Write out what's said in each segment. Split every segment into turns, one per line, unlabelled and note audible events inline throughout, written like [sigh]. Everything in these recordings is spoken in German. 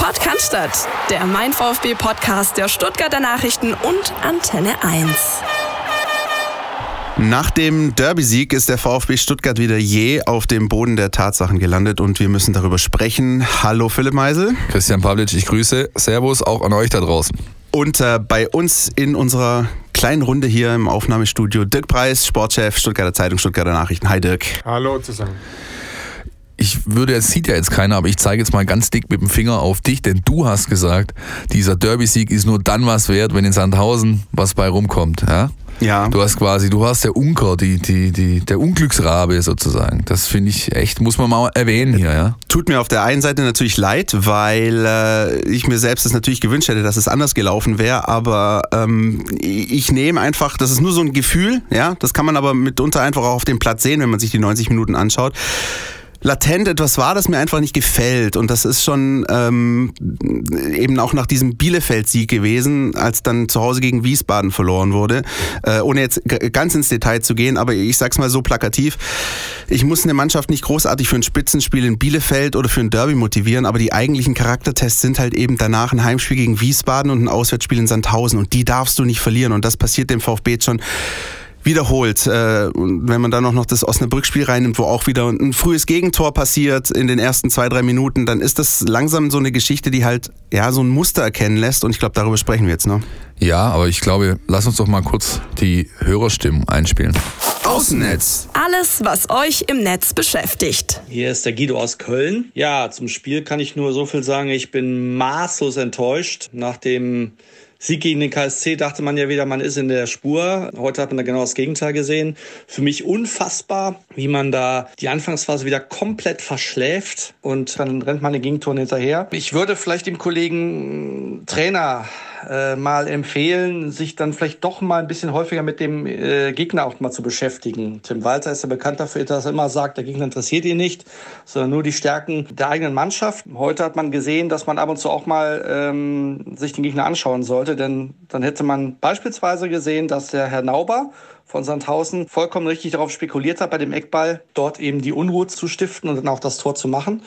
Podcast, der Mein VfB Podcast der Stuttgarter Nachrichten und Antenne 1.
Nach dem Derby-Sieg ist der VfB Stuttgart wieder je auf dem Boden der Tatsachen gelandet und wir müssen darüber sprechen. Hallo Philipp Meisel.
Christian Pavlic, ich grüße. Servus auch an euch da draußen.
Und äh, bei uns in unserer kleinen Runde hier im Aufnahmestudio Dirk Preis, Sportchef, Stuttgarter Zeitung, Stuttgarter Nachrichten. Hi Dirk.
Hallo zusammen.
Ich würde, es sieht ja jetzt keiner, aber ich zeige jetzt mal ganz dick mit dem Finger auf dich, denn du hast gesagt, dieser Derby-Sieg ist nur dann was wert, wenn in Sandhausen was bei rumkommt. Ja?
Ja.
Du hast quasi, du hast der Unker, die, die, die, der Unglücksrabe sozusagen. Das finde ich echt, muss man mal erwähnen hier, ja.
Tut mir auf der einen Seite natürlich leid, weil äh, ich mir selbst das natürlich gewünscht hätte, dass es anders gelaufen wäre, aber ähm, ich nehme einfach, das ist nur so ein Gefühl, ja, das kann man aber mitunter einfach auch auf dem Platz sehen, wenn man sich die 90 Minuten anschaut latent etwas war, das mir einfach nicht gefällt. Und das ist schon ähm, eben auch nach diesem Bielefeld-Sieg gewesen, als dann zu Hause gegen Wiesbaden verloren wurde. Äh, ohne jetzt ganz ins Detail zu gehen, aber ich sag's mal so plakativ. Ich muss eine Mannschaft nicht großartig für ein Spitzenspiel in Bielefeld oder für ein Derby motivieren, aber die eigentlichen Charaktertests sind halt eben danach ein Heimspiel gegen Wiesbaden und ein Auswärtsspiel in Sandhausen. Und die darfst du nicht verlieren. Und das passiert dem VfB jetzt schon wiederholt. Äh, wenn man dann auch noch das Osnabrück-Spiel reinnimmt, wo auch wieder ein frühes Gegentor passiert in den ersten zwei, drei Minuten, dann ist das langsam so eine Geschichte, die halt ja so ein Muster erkennen lässt. Und ich glaube, darüber sprechen wir jetzt, ne?
Ja, aber ich glaube, lass uns doch mal kurz die Hörerstimmen einspielen.
Außennetz.
Alles, was euch im Netz beschäftigt.
Hier ist der Guido aus Köln. Ja, zum Spiel kann ich nur so viel sagen. Ich bin maßlos enttäuscht nach dem Sieg gegen den KSC dachte man ja wieder, man ist in der Spur. Heute hat man da genau das Gegenteil gesehen. Für mich unfassbar, wie man da die Anfangsphase wieder komplett verschläft und dann rennt man den Gegentor hinterher. Ich würde vielleicht dem Kollegen Trainer äh, mal empfehlen, sich dann vielleicht doch mal ein bisschen häufiger mit dem äh, Gegner auch mal zu beschäftigen. Tim Walter ist ja bekannt dafür, dass er immer sagt, der Gegner interessiert ihn nicht, sondern nur die Stärken der eigenen Mannschaft. Heute hat man gesehen, dass man ab und zu auch mal ähm, sich den Gegner anschauen sollte, denn dann hätte man beispielsweise gesehen, dass der Herr Nauber von Sandhausen vollkommen richtig darauf spekuliert hat, bei dem Eckball dort eben die Unruhe zu stiften und dann auch das Tor zu machen.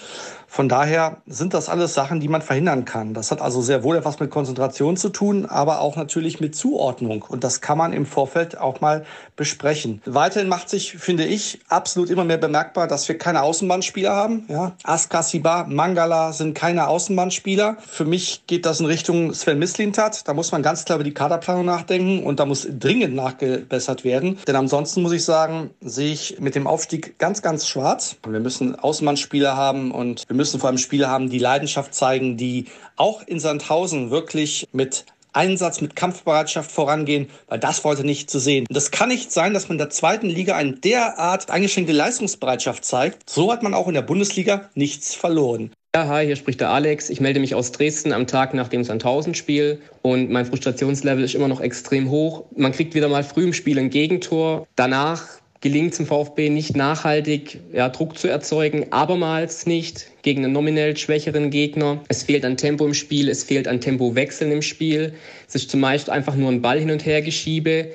Von daher sind das alles Sachen, die man verhindern kann. Das hat also sehr wohl etwas mit Konzentration zu tun, aber auch natürlich mit Zuordnung. Und das kann man im Vorfeld auch mal besprechen. Weiterhin macht sich, finde ich, absolut immer mehr bemerkbar, dass wir keine Außenbahnspieler haben. Ja, Askasiba, Mangala sind keine Außenbahnspieler. Für mich geht das in Richtung Sven Mislintat. Da muss man ganz klar über die Kaderplanung nachdenken und da muss dringend nachgebessert werden. Denn ansonsten muss ich sagen, sehe ich mit dem Aufstieg ganz, ganz schwarz. Wir müssen Außenbahnspieler haben und wir müssen vor allem Spieler haben, die Leidenschaft zeigen, die auch in Sandhausen wirklich mit Einsatz, mit Kampfbereitschaft vorangehen, weil das wollte nicht zu sehen. Und das kann nicht sein, dass man in der zweiten Liga eine derart eingeschränkte Leistungsbereitschaft zeigt. So hat man auch in der Bundesliga nichts verloren.
Ja, hi, hier spricht der Alex. Ich melde mich aus Dresden am Tag nach dem Sandhausen-Spiel und mein Frustrationslevel ist immer noch extrem hoch. Man kriegt wieder mal früh im Spiel ein Gegentor. Danach gelingt es im VfB nicht nachhaltig ja, Druck zu erzeugen, abermals nicht gegen einen nominell schwächeren Gegner. Es fehlt an Tempo im Spiel, es fehlt an Tempowechseln im Spiel. Es ist zumeist einfach nur ein Ball hin und her geschiebe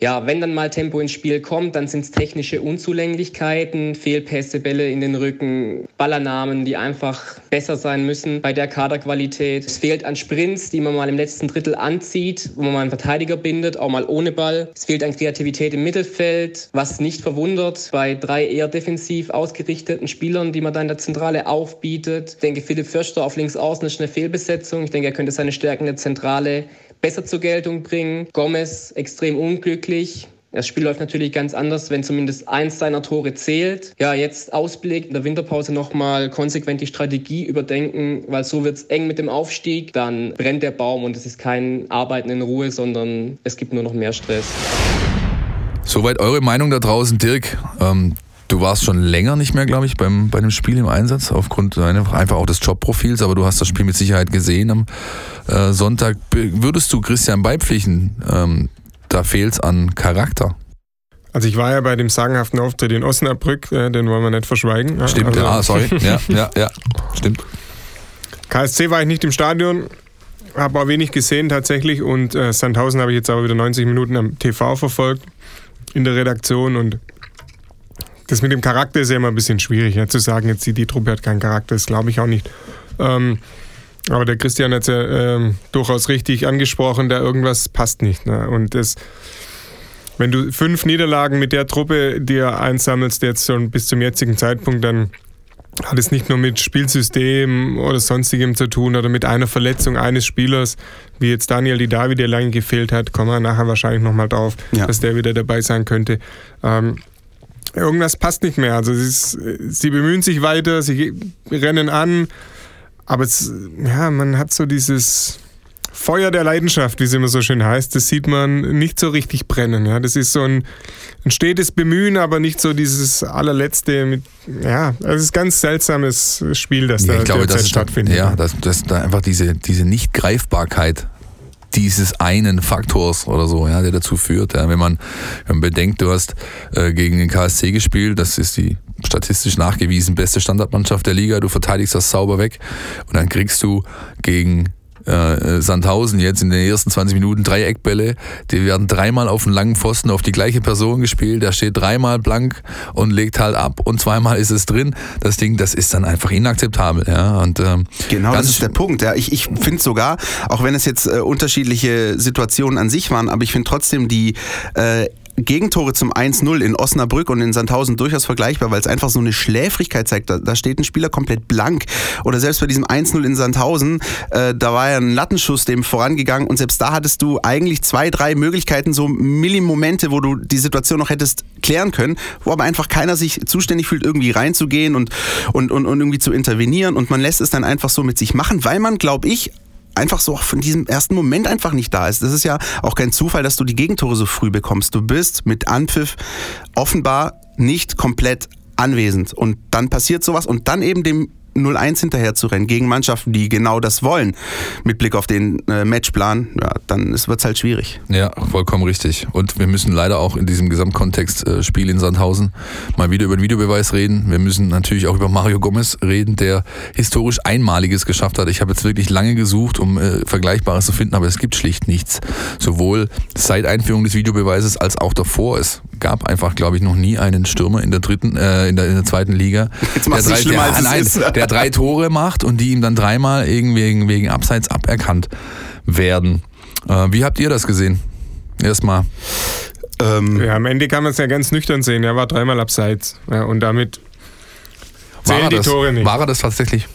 ja, wenn dann mal Tempo ins Spiel kommt, dann sind es technische Unzulänglichkeiten, Fehlpässe, Bälle in den Rücken, Ballernamen, die einfach besser sein müssen bei der Kaderqualität. Es fehlt an Sprints, die man mal im letzten Drittel anzieht, wo man mal einen Verteidiger bindet, auch mal ohne Ball. Es fehlt an Kreativität im Mittelfeld, was nicht verwundert bei drei eher defensiv ausgerichteten Spielern, die man da in der Zentrale aufbietet. Ich denke, Philipp Förster auf links außen ist eine Fehlbesetzung. Ich denke, er könnte seine Stärken der Zentrale besser zur Geltung bringen. Gomez extrem unglücklich. Das Spiel läuft natürlich ganz anders, wenn zumindest eins seiner Tore zählt. Ja, jetzt Ausblick in der Winterpause nochmal konsequent die Strategie überdenken, weil so wird es eng mit dem Aufstieg. Dann brennt der Baum und es ist kein Arbeiten in Ruhe, sondern es gibt nur noch mehr Stress.
Soweit eure Meinung da draußen, Dirk. Ähm, Du warst schon länger nicht mehr, glaube ich, beim, bei dem Spiel im Einsatz, aufgrund einfach auch des Jobprofils, aber du hast das Spiel mit Sicherheit gesehen am äh, Sonntag. Würdest du Christian beipflichten, ähm, da fehlt es an Charakter?
Also ich war ja bei dem sagenhaften Auftritt in Osnabrück, äh, den wollen wir nicht verschweigen.
Stimmt, also, ja, sorry. ja, ja, ja, stimmt.
KSC war ich nicht im Stadion, habe auch wenig gesehen tatsächlich und äh, Sandhausen habe ich jetzt aber wieder 90 Minuten am TV verfolgt in der Redaktion und das mit dem Charakter ist ja immer ein bisschen schwierig. Ja, zu sagen, jetzt die, die Truppe hat keinen Charakter, das glaube ich auch nicht. Ähm, Aber der Christian hat es ja ähm, durchaus richtig angesprochen, da irgendwas passt nicht. Ne? Und das, wenn du fünf Niederlagen mit der Truppe dir einsammelst, jetzt schon bis zum jetzigen Zeitpunkt, dann hat es nicht nur mit Spielsystem oder sonstigem zu tun oder mit einer Verletzung eines Spielers, wie jetzt Daniel die David, der lange gefehlt hat, kommen wir nachher wahrscheinlich nochmal drauf, ja. dass der wieder dabei sein könnte. Ähm, irgendwas passt nicht mehr. Also ist, sie bemühen sich weiter, sie rennen an, aber es, ja, man hat so dieses Feuer der Leidenschaft, wie es immer so schön heißt, das sieht man nicht so richtig brennen. Ja, das ist so ein, ein stetes Bemühen, aber nicht so dieses allerletzte. Mit, ja, es ist ein ganz seltsames Spiel, das ja, da ich glaube, das stattfindet.
Ja, dass, dass da einfach diese, diese Nicht-Greifbarkeit dieses einen Faktors oder so, ja, der dazu führt. Ja, wenn, man, wenn man bedenkt, du hast äh, gegen den KSC gespielt, das ist die statistisch nachgewiesen beste Standardmannschaft der Liga, du verteidigst das sauber weg und dann kriegst du gegen äh, Sandhausen jetzt in den ersten 20 Minuten drei Eckbälle. Die werden dreimal auf den langen Pfosten auf die gleiche Person gespielt. Der steht dreimal blank und legt halt ab und zweimal ist es drin. Das Ding, das ist dann einfach inakzeptabel. Ja? Und, ähm,
genau, das ist der Punkt. Ja. Ich, ich finde sogar, auch wenn es jetzt äh, unterschiedliche Situationen an sich waren, aber ich finde trotzdem die äh, Gegentore zum 1-0 in Osnabrück und in Sandhausen durchaus vergleichbar, weil es einfach so eine Schläfrigkeit zeigt. Da, da steht ein Spieler komplett blank. Oder selbst bei diesem 1-0 in Sandhausen, äh, da war ja ein Lattenschuss dem vorangegangen und selbst da hattest du eigentlich zwei, drei Möglichkeiten, so Millimomente, wo du die Situation noch hättest klären können, wo aber einfach keiner sich zuständig fühlt, irgendwie reinzugehen und, und, und, und irgendwie zu intervenieren und man lässt es dann einfach so mit sich machen, weil man, glaube ich, einfach so von diesem ersten Moment einfach nicht da ist. Das ist ja auch kein Zufall, dass du die Gegentore so früh bekommst. Du bist mit Anpfiff offenbar nicht komplett anwesend und dann passiert sowas und dann eben dem 0-1 hinterher zu rennen gegen Mannschaften, die genau das wollen, mit Blick auf den äh, Matchplan, ja, dann wird es halt schwierig.
Ja, vollkommen richtig. Und wir müssen leider auch in diesem Gesamtkontext äh, Spiel in Sandhausen mal wieder über den Videobeweis reden. Wir müssen natürlich auch über Mario Gomez reden, der historisch Einmaliges geschafft hat. Ich habe jetzt wirklich lange gesucht, um äh, Vergleichbares zu finden, aber es gibt schlicht nichts. Sowohl seit Einführung des Videobeweises als auch davor. Es gab einfach, glaube ich, noch nie einen Stürmer in der dritten, äh, in, der, in der zweiten Liga,
der, drei, der, nein,
der drei Tore macht und die ihm dann dreimal irgendwie wegen, wegen Abseits aberkannt werden. Äh, wie habt ihr das gesehen? Erstmal.
Ähm, ja, am Ende kann man es ja ganz nüchtern sehen. Er war dreimal abseits. Ja, und damit zählen die
das,
Tore nicht.
War er das tatsächlich?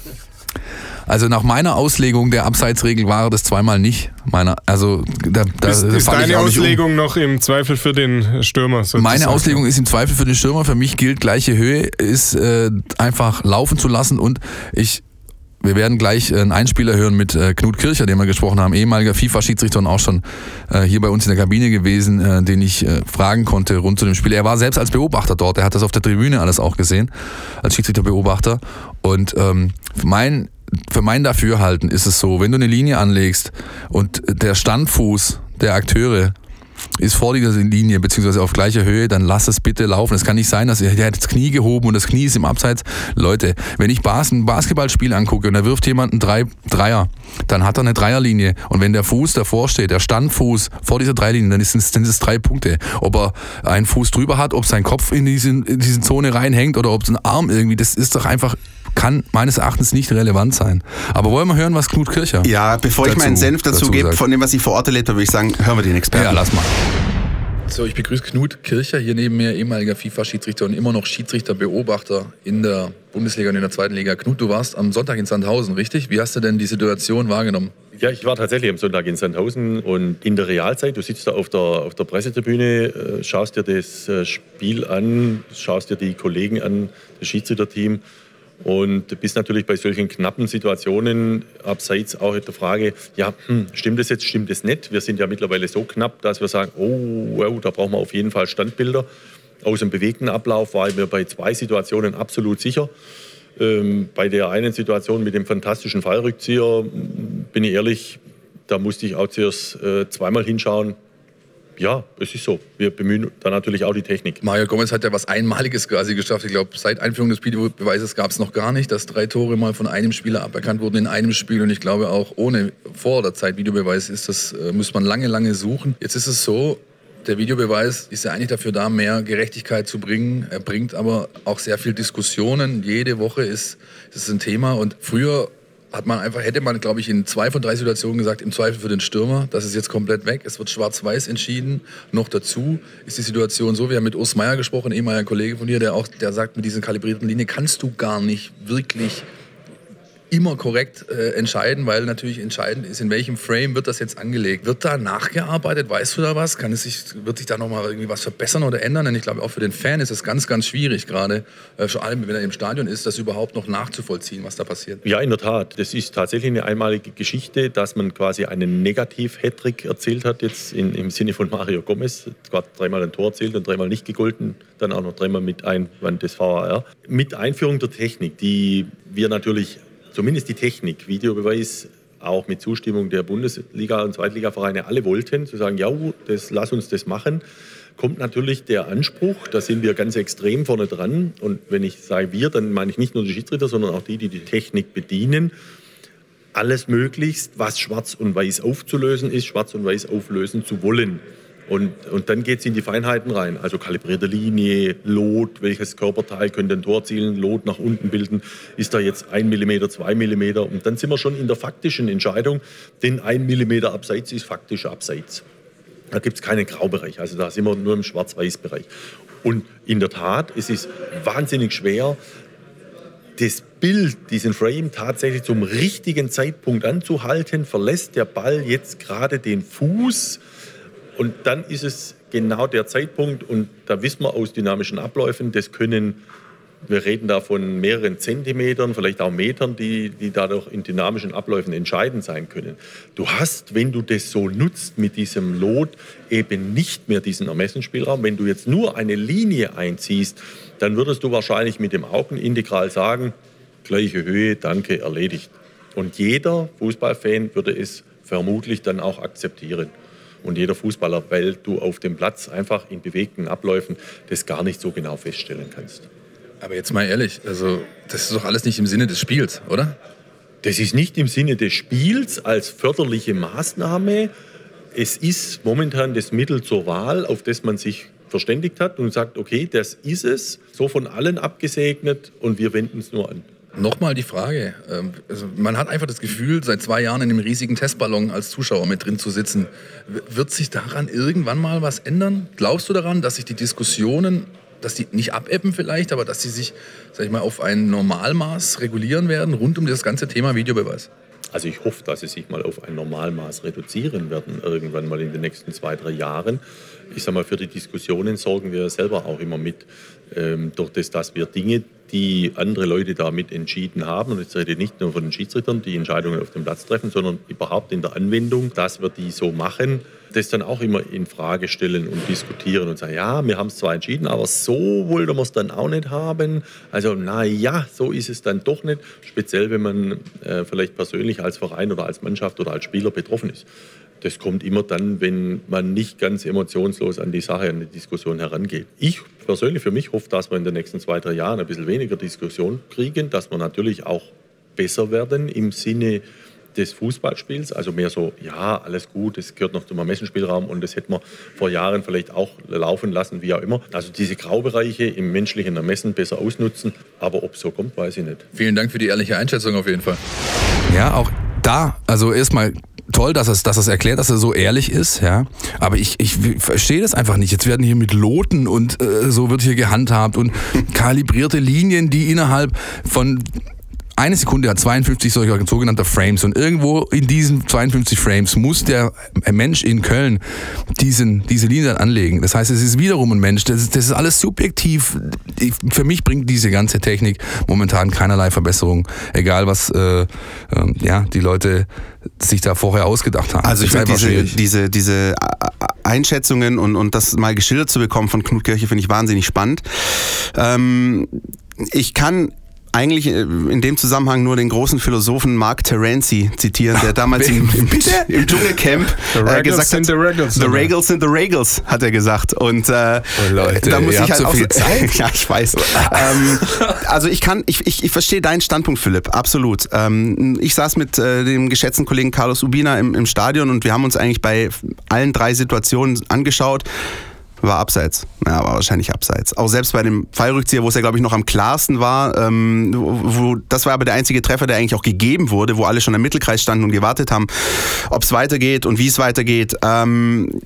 Also nach meiner Auslegung der Abseitsregel war das zweimal nicht. Meiner, also da, da
ist, ist deine Auslegung um. noch im Zweifel für den Stürmer?
Sozusagen. Meine Auslegung ist im Zweifel für den Stürmer. Für mich gilt gleiche Höhe, ist äh, einfach laufen zu lassen und ich wir werden gleich einen Einspieler hören mit äh, Knut Kircher, den wir gesprochen haben, ehemaliger FIFA-Schiedsrichter und auch schon äh, hier bei uns in der Kabine gewesen, äh, den ich fragen konnte rund zu dem Spiel. Er war selbst als Beobachter dort, er hat das auf der Tribüne alles auch gesehen, als Schiedsrichter-Beobachter. Und ähm, mein für mein Dafürhalten ist es so, wenn du eine Linie anlegst und der Standfuß der Akteure ist vor dieser Linie beziehungsweise auf gleicher Höhe, dann lass es bitte laufen. Es kann nicht sein, dass er, hat das Knie gehoben und das Knie ist im Abseits. Leute, wenn ich ein Basketballspiel angucke und da wirft jemand einen Drei, Dreier, dann hat er eine Dreierlinie. Und wenn der Fuß davor steht, der Standfuß vor dieser Dreierlinie, dann sind es, drei Punkte. Ob er einen Fuß drüber hat, ob sein Kopf in diese, in diese Zone reinhängt oder ob es ein Arm irgendwie, das ist doch einfach kann meines Erachtens nicht relevant sein. Aber wollen wir hören, was Knut Kircher
Ja, bevor dazu, ich meinen Senf dazu, dazu gebe, von dem, was ich vor Ort erlebt habe, würde ich sagen, hören wir den Experten.
Ja, lass mal. So, ich begrüße Knut Kircher, hier neben mir ehemaliger FIFA-Schiedsrichter und immer noch Schiedsrichter-Beobachter in der Bundesliga und in der zweiten Liga. Knut, du warst am Sonntag in Sandhausen, richtig? Wie hast du denn die Situation wahrgenommen?
Ja, ich war tatsächlich am Sonntag in Sandhausen und in der Realzeit, du sitzt da auf der, auf der Pressetribüne, äh, schaust dir das äh, Spiel an, schaust dir die Kollegen an, das Schiedsrichterteam und bist natürlich bei solchen knappen Situationen abseits auch der Frage, ja, hm, stimmt das jetzt, stimmt das nicht? Wir sind ja mittlerweile so knapp, dass wir sagen, oh, wow, da brauchen wir auf jeden Fall Standbilder. Aus dem bewegten Ablauf war ich mir bei zwei Situationen absolut sicher. Ähm, bei der einen Situation mit dem fantastischen Fallrückzieher, bin ich ehrlich, da musste ich auch zuerst äh, zweimal hinschauen, ja, es ist so. Wir bemühen da natürlich auch die Technik.
Mario Gomez hat ja was Einmaliges quasi geschafft. Ich glaube, seit Einführung des Videobeweises gab es noch gar nicht, dass drei Tore mal von einem Spieler aberkannt wurden in einem Spiel. Und ich glaube auch ohne vor der Zeit Videobeweis ist das, äh, muss man lange, lange suchen. Jetzt ist es so, der Videobeweis ist ja eigentlich dafür da, mehr Gerechtigkeit zu bringen. Er bringt aber auch sehr viel Diskussionen. Jede Woche ist es ein Thema. Und früher hat man einfach, hätte man, glaube ich, in zwei von drei Situationen gesagt, im Zweifel für den Stürmer, das ist jetzt komplett weg. Es wird schwarz-weiß entschieden. Noch dazu ist die Situation so, wir haben mit Urs Meier gesprochen, ehemaliger Kollege von dir, der auch, der sagt, mit dieser kalibrierten Linie kannst du gar nicht wirklich immer korrekt äh, entscheiden, weil natürlich entscheidend ist, in welchem Frame wird das jetzt angelegt. Wird da nachgearbeitet? Weißt du da was? Kann es sich, wird sich da nochmal irgendwie was verbessern oder ändern? Denn ich glaube, auch für den Fan ist es ganz, ganz schwierig gerade, äh, vor allem wenn er im Stadion ist, das überhaupt noch nachzuvollziehen, was da passiert.
Ja, in der Tat. Das ist tatsächlich eine einmalige Geschichte, dass man quasi einen Negativ-Hattrick erzählt hat, jetzt in, im Sinne von Mario Gomez. Gerade dreimal ein Tor erzählt und dreimal nicht gegolten, dann auch noch dreimal mit Einwand des VAR. Mit Einführung der Technik, die wir natürlich zumindest die Technik, Videobeweis, auch mit Zustimmung der Bundesliga- und Zweitligavereine alle wollten, zu sagen, ja, das, lass uns das machen, kommt natürlich der Anspruch, da sind wir ganz extrem vorne dran. Und wenn ich sage wir, dann meine ich nicht nur die Schiedsrichter, sondern auch die, die die Technik bedienen, alles möglichst, was schwarz und weiß aufzulösen ist, schwarz und weiß auflösen zu wollen. Und, und dann geht es in die Feinheiten rein. Also kalibrierte Linie, Lot, welches Körperteil könnte ein Tor zielen, Lot nach unten bilden. Ist da jetzt ein Millimeter, zwei Millimeter? Und dann sind wir schon in der faktischen Entscheidung, denn ein Millimeter abseits ist faktisch abseits. Da gibt es keinen Graubereich. Also da sind wir nur im Schwarz-Weiß-Bereich. Und in der Tat, es ist wahnsinnig schwer, das Bild, diesen Frame tatsächlich zum richtigen Zeitpunkt anzuhalten. Verlässt der Ball jetzt gerade den Fuß? Und dann ist es genau der Zeitpunkt, und da wissen wir aus dynamischen Abläufen, das können, wir reden da von mehreren Zentimetern, vielleicht auch Metern, die, die dadurch in dynamischen Abläufen entscheidend sein können. Du hast, wenn du das so nutzt mit diesem Lot, eben nicht mehr diesen Ermessensspielraum. Wenn du jetzt nur eine Linie einziehst, dann würdest du wahrscheinlich mit dem Augenintegral sagen, gleiche Höhe, danke, erledigt. Und jeder Fußballfan würde es vermutlich dann auch akzeptieren und jeder Fußballer, weil du auf dem Platz einfach in bewegten Abläufen das gar nicht so genau feststellen kannst.
Aber jetzt mal ehrlich, also das ist doch alles nicht im Sinne des Spiels, oder?
Das ist nicht im Sinne des Spiels als förderliche Maßnahme. Es ist momentan das Mittel zur Wahl, auf das man sich verständigt hat und sagt, okay, das ist es, so von allen abgesegnet und wir wenden es nur an.
Nochmal die Frage. Ähm, also man hat einfach das Gefühl, seit zwei Jahren in einem riesigen Testballon als Zuschauer mit drin zu sitzen. Wird sich daran irgendwann mal was ändern? Glaubst du daran, dass sich die Diskussionen, dass die nicht abebben vielleicht, aber dass sie sich, sag ich mal, auf ein Normalmaß regulieren werden rund um das ganze Thema Videobeweis?
Also ich hoffe, dass sie sich mal auf ein Normalmaß reduzieren werden, irgendwann mal in den nächsten zwei, drei Jahren. Ich sage mal, für die Diskussionen sorgen wir selber auch immer mit, ähm, durch das, dass wir Dinge, die andere Leute damit entschieden haben, und jetzt rede ich nicht nur von den Schiedsrichtern, die Entscheidungen auf dem Platz treffen, sondern überhaupt in der Anwendung, dass wir die so machen, das dann auch immer in Frage stellen und diskutieren und sagen, ja, wir haben es zwar entschieden, aber so wollten wir es dann auch nicht haben. Also na ja, so ist es dann doch nicht, speziell wenn man äh, vielleicht persönlich als Verein oder als Mannschaft oder als Spieler betroffen ist. Das kommt immer dann, wenn man nicht ganz emotionslos an die Sache, an die Diskussion herangeht. Ich persönlich für mich hoffe, dass wir in den nächsten zwei, drei Jahren ein bisschen weniger Diskussion kriegen, dass wir natürlich auch besser werden im Sinne des Fußballspiels, also mehr so, ja, alles gut, es gehört noch zum Ermessensspielraum und das hätten wir vor Jahren vielleicht auch laufen lassen, wie auch immer. Also diese Graubereiche im menschlichen Ermessen besser ausnutzen, aber ob es so kommt, weiß ich nicht.
Vielen Dank für die ehrliche Einschätzung auf jeden Fall. Ja, auch da, also erstmal toll, dass es, dass es erklärt, dass er so ehrlich ist, ja. Aber ich, ich verstehe das einfach nicht. Jetzt werden hier mit Loten und äh, so wird hier gehandhabt und kalibrierte Linien, die innerhalb von eine Sekunde hat 52 solcher sogenannter Frames und irgendwo in diesen 52 Frames muss der Mensch in Köln diesen, diese Linie anlegen. Das heißt, es ist wiederum ein Mensch. Das ist, das ist alles subjektiv. Für mich bringt diese ganze Technik momentan keinerlei Verbesserung, egal was äh, äh, ja, die Leute sich da vorher ausgedacht haben.
Also ich finde diese, diese, diese Einschätzungen und, und das mal geschildert zu bekommen von Knut Kirche finde ich wahnsinnig spannend. Ähm, ich kann eigentlich äh, in dem Zusammenhang nur den großen Philosophen Mark Terenzi zitieren, der damals im, [laughs] im, [laughs] im Dschungelcamp äh, gesagt hat, the Regals, the Regals sind the Regals, hat er gesagt. Und äh, oh Leute, da muss ich halt so auch, viel [laughs] Zeit. ja, ich weiß. ähm, also ich kann, ich, ich, ich verstehe deinen Standpunkt, Philipp, absolut. Ähm, ich saß mit äh, dem geschätzten Kollegen Carlos Ubina im, im Stadion und wir haben uns eigentlich bei allen drei Situationen angeschaut war abseits. Ja, war wahrscheinlich abseits. Auch selbst bei dem Fallrückzieher, wo es ja, glaube ich, noch am klarsten war, ähm, wo, das war aber der einzige Treffer, der eigentlich auch gegeben wurde, wo alle schon im Mittelkreis standen und gewartet haben, ob es weitergeht und wie es weitergeht. Ähm,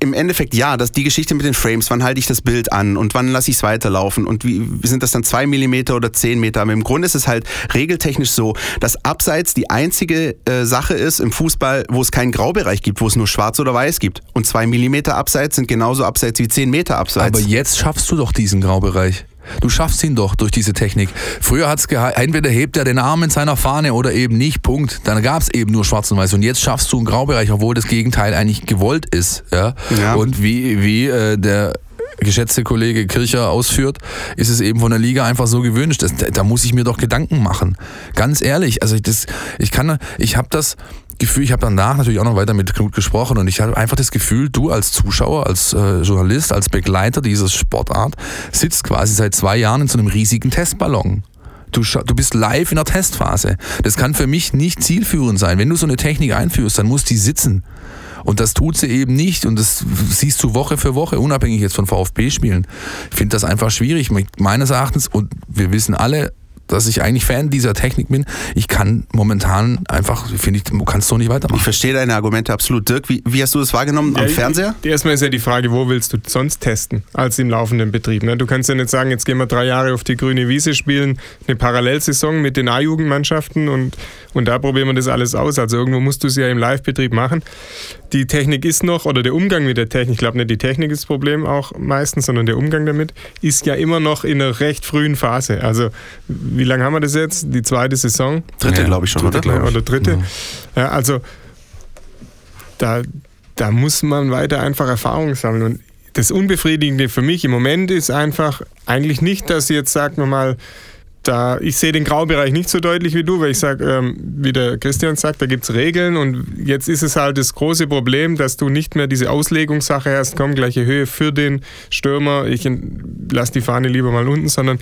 im Endeffekt ja, dass die Geschichte mit den Frames, wann halte ich das Bild an und wann lasse ich es weiterlaufen und wie sind das dann zwei Millimeter oder zehn Meter? Aber im Grunde ist es halt regeltechnisch so, dass Abseits die einzige äh, Sache ist im Fußball, wo es keinen Graubereich gibt, wo es nur schwarz oder weiß gibt. Und zwei Millimeter Abseits sind genauso Abseits wie zehn Meter Abseits.
Aber jetzt schaffst du doch diesen Graubereich. Du schaffst ihn doch durch diese Technik. Früher hat es entweder hebt er den Arm in seiner Fahne oder eben nicht. Punkt. Dann gab es eben nur Schwarz und Weiß. Und jetzt schaffst du einen Graubereich, obwohl das Gegenteil eigentlich gewollt ist. Ja. ja. Und wie, wie äh, der geschätzte Kollege Kircher ausführt, ist es eben von der Liga einfach so gewünscht. Das, da muss ich mir doch Gedanken machen. Ganz ehrlich, also ich, das, ich kann, ich habe das Gefühl, ich habe danach natürlich auch noch weiter mit Knut gesprochen und ich habe einfach das Gefühl, du als Zuschauer, als äh, Journalist, als Begleiter dieser Sportart sitzt quasi seit zwei Jahren in so einem riesigen Testballon. Du, du bist live in der Testphase. Das kann für mich nicht zielführend sein. Wenn du so eine Technik einführst, dann muss die sitzen. Und das tut sie eben nicht und das siehst du Woche für Woche, unabhängig jetzt von VfB-Spielen. Ich finde das einfach schwierig. Meines Erachtens, und wir wissen alle, dass ich eigentlich Fan dieser Technik bin. Ich kann momentan einfach, finde ich, du kannst so nicht weitermachen.
Ich verstehe deine Argumente absolut. Dirk, wie, wie hast du das wahrgenommen ja, am Fernseher?
Erstmal ist ja die Frage, wo willst du sonst testen als im laufenden Betrieb? Ne? Du kannst ja nicht sagen, jetzt gehen wir drei Jahre auf die grüne Wiese spielen, eine Parallelsaison mit den A-Jugendmannschaften und, und da probieren wir das alles aus. Also irgendwo musst du es ja im Live-Betrieb machen. Die Technik ist noch, oder der Umgang mit der Technik, ich glaube nicht die Technik ist das Problem auch meistens, sondern der Umgang damit, ist ja immer noch in einer recht frühen Phase. Also wie lange haben wir das jetzt? Die zweite Saison?
Dritte, ja, glaube ich schon,
dritte, oder? Oder dritte. Ja. ja, also da, da muss man weiter einfach Erfahrung sammeln. Und das Unbefriedigende für mich im Moment ist einfach eigentlich nicht, dass sie jetzt, sagen wir mal, da, ich sehe den Graubereich nicht so deutlich wie du, weil ich sage, ähm, wie der Christian sagt, da gibt es Regeln und jetzt ist es halt das große Problem, dass du nicht mehr diese Auslegungssache hast, komm, gleiche Höhe für den Stürmer, ich lass die Fahne lieber mal unten, sondern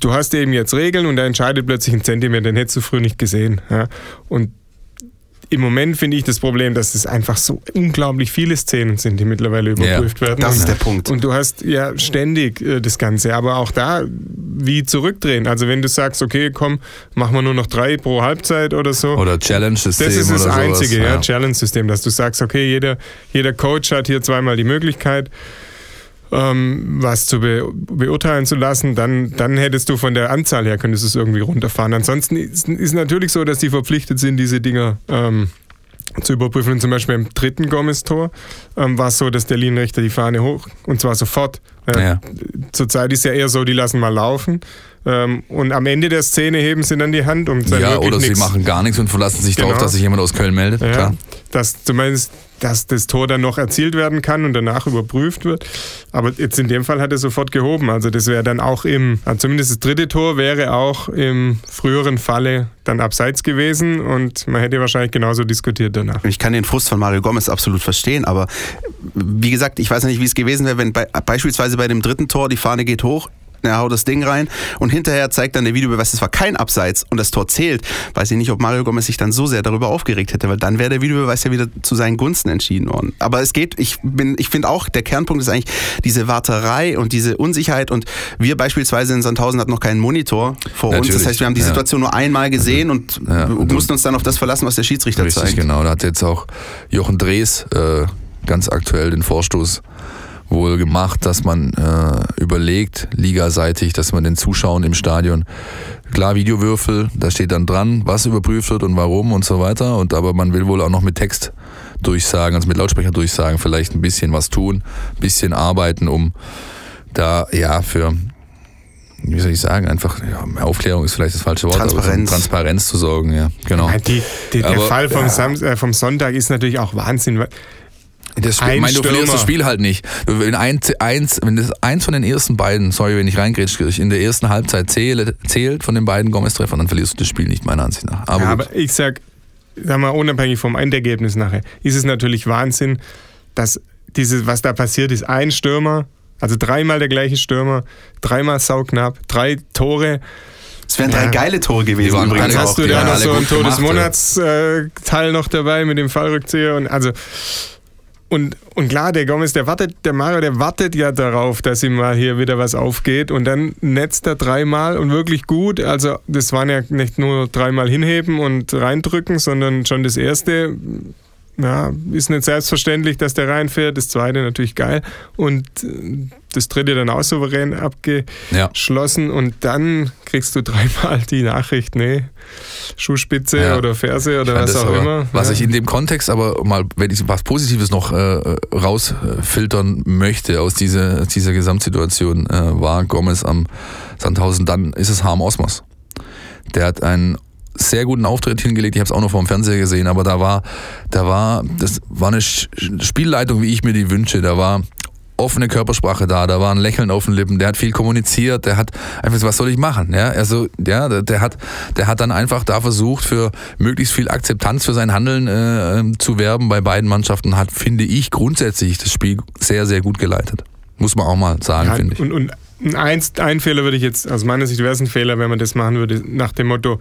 du hast eben jetzt Regeln und er entscheidet plötzlich einen Zentimeter, den hättest du früher nicht gesehen. Ja? Und im Moment finde ich das Problem, dass es einfach so unglaublich viele Szenen sind, die mittlerweile überprüft ja, werden.
Das ist der Punkt.
Und du hast ja ständig äh, das Ganze, aber auch da wie zurückdrehen. Also wenn du sagst, okay, komm, machen wir nur noch drei pro Halbzeit oder so.
Oder Challenge-System.
Das ist das
Einzige,
ja, ja. Challenge-System, dass du sagst, okay, jeder, jeder Coach hat hier zweimal die Möglichkeit ähm, was zu be beurteilen zu lassen, dann, dann hättest du von der Anzahl her, könntest du es irgendwie runterfahren. Ansonsten ist es natürlich so, dass die verpflichtet sind, diese Dinger ähm, zu überprüfen. Und zum Beispiel im dritten Gomez-Tor ähm, war es so, dass der Linienrichter die Fahne hoch und zwar sofort. Äh, ja. Zurzeit ist ja eher so, die lassen mal laufen. Ähm, und am Ende der Szene heben sie dann die Hand
um Ja, oder sie machen gar nichts und verlassen sich genau. darauf, dass sich jemand aus Köln meldet. Ja, Klar.
Dass zumindest dass das Tor dann noch erzielt werden kann und danach überprüft wird. Aber jetzt in dem Fall hat er sofort gehoben. Also das wäre dann auch im, also zumindest das dritte Tor wäre auch im früheren Falle dann abseits gewesen und man hätte wahrscheinlich genauso diskutiert danach.
Ich kann den Frust von Mario Gomez absolut verstehen, aber wie gesagt, ich weiß ja nicht, wie es gewesen wäre, wenn bei, beispielsweise bei dem dritten Tor die Fahne geht hoch, er haut das Ding rein und hinterher zeigt dann der Videobeweis, es war kein Abseits und das Tor zählt. Weiß ich nicht, ob Mario Gomez sich dann so sehr darüber aufgeregt hätte, weil dann wäre der Videobeweis ja wieder zu seinen Gunsten entschieden worden. Aber es geht, ich bin, ich finde auch, der Kernpunkt ist eigentlich diese Warterei und diese Unsicherheit und wir beispielsweise in Sandhausen hatten noch keinen Monitor vor Natürlich. uns. Das heißt, wir haben die Situation ja. nur einmal gesehen und ja. mussten uns dann auf das verlassen, was der Schiedsrichter
Richtig,
zeigt.
genau. Da hat jetzt auch Jochen Drees äh, ganz aktuell den Vorstoß wohl gemacht, dass man äh, überlegt, ligaseitig, dass man den Zuschauern im Stadion klar Videowürfel, da steht dann dran, was überprüft wird und warum und so weiter. Und aber man will wohl auch noch mit Text durchsagen, also mit Lautsprecher durchsagen, vielleicht ein bisschen was tun, ein bisschen arbeiten, um da ja für wie soll ich sagen, einfach ja, Aufklärung ist vielleicht das falsche Wort,
Transparenz,
aber Transparenz zu sorgen, ja, genau.
Die, die, der aber, Fall vom, ja. äh, vom Sonntag ist natürlich auch Wahnsinn.
Das Spiel, mein, du verlierst das Spiel halt nicht. Wenn, ein, eins, wenn das eins von den ersten beiden, sorry, wenn ich reingrätsche, in der ersten Halbzeit zählt, zählt von den beiden Gomez-Treffern, dann verlierst du das Spiel nicht, meiner Ansicht nach.
Aber, ja, aber ich sag, sag mal, unabhängig vom Endergebnis nachher, ist es natürlich Wahnsinn, dass dieses, was da passiert ist, ein Stürmer, also dreimal der gleiche Stürmer, dreimal sauknapp, drei Tore.
Es wären drei ja. geile Tore gewesen.
Übrigens Dann hast du da noch so ein Tor des Monats äh, noch dabei mit dem Fallrückzieher und also und, und klar, der Gomez, der wartet, der Mario, der wartet ja darauf, dass ihm mal hier wieder was aufgeht und dann netzt er dreimal und wirklich gut. Also das waren ja nicht nur dreimal hinheben und reindrücken, sondern schon das erste ja, ist nicht selbstverständlich, dass der reinfährt. Das zweite natürlich geil. Und äh, das dritte dann auch souverän abgeschlossen. Ja. Und dann kriegst du dreimal die Nachricht, nee, Schuhspitze ja. oder Ferse oder was auch
aber,
immer.
Was ja. ich in dem Kontext aber mal, wenn ich was Positives noch äh, rausfiltern möchte aus dieser, dieser Gesamtsituation, äh, war Gomez am Sandhausen, dann ist es Harm Osmos. Der hat einen sehr guten Auftritt hingelegt. Ich habe es auch noch vom Fernseher gesehen, aber da war, da war, das war eine Spielleitung, wie ich mir die wünsche. Da war offene Körpersprache da, da war ein Lächeln auf den Lippen, der hat viel kommuniziert, der hat einfach was soll ich machen, ja, also ja, der, der hat, der hat dann einfach da versucht für möglichst viel Akzeptanz für sein Handeln äh, ähm, zu werben bei beiden Mannschaften, hat finde ich grundsätzlich das Spiel sehr sehr gut geleitet, muss man auch mal sagen, ja, finde ich.
Und, und ein, ein Fehler würde ich jetzt aus meiner Sicht wäre es ein Fehler, wenn man das machen würde nach dem Motto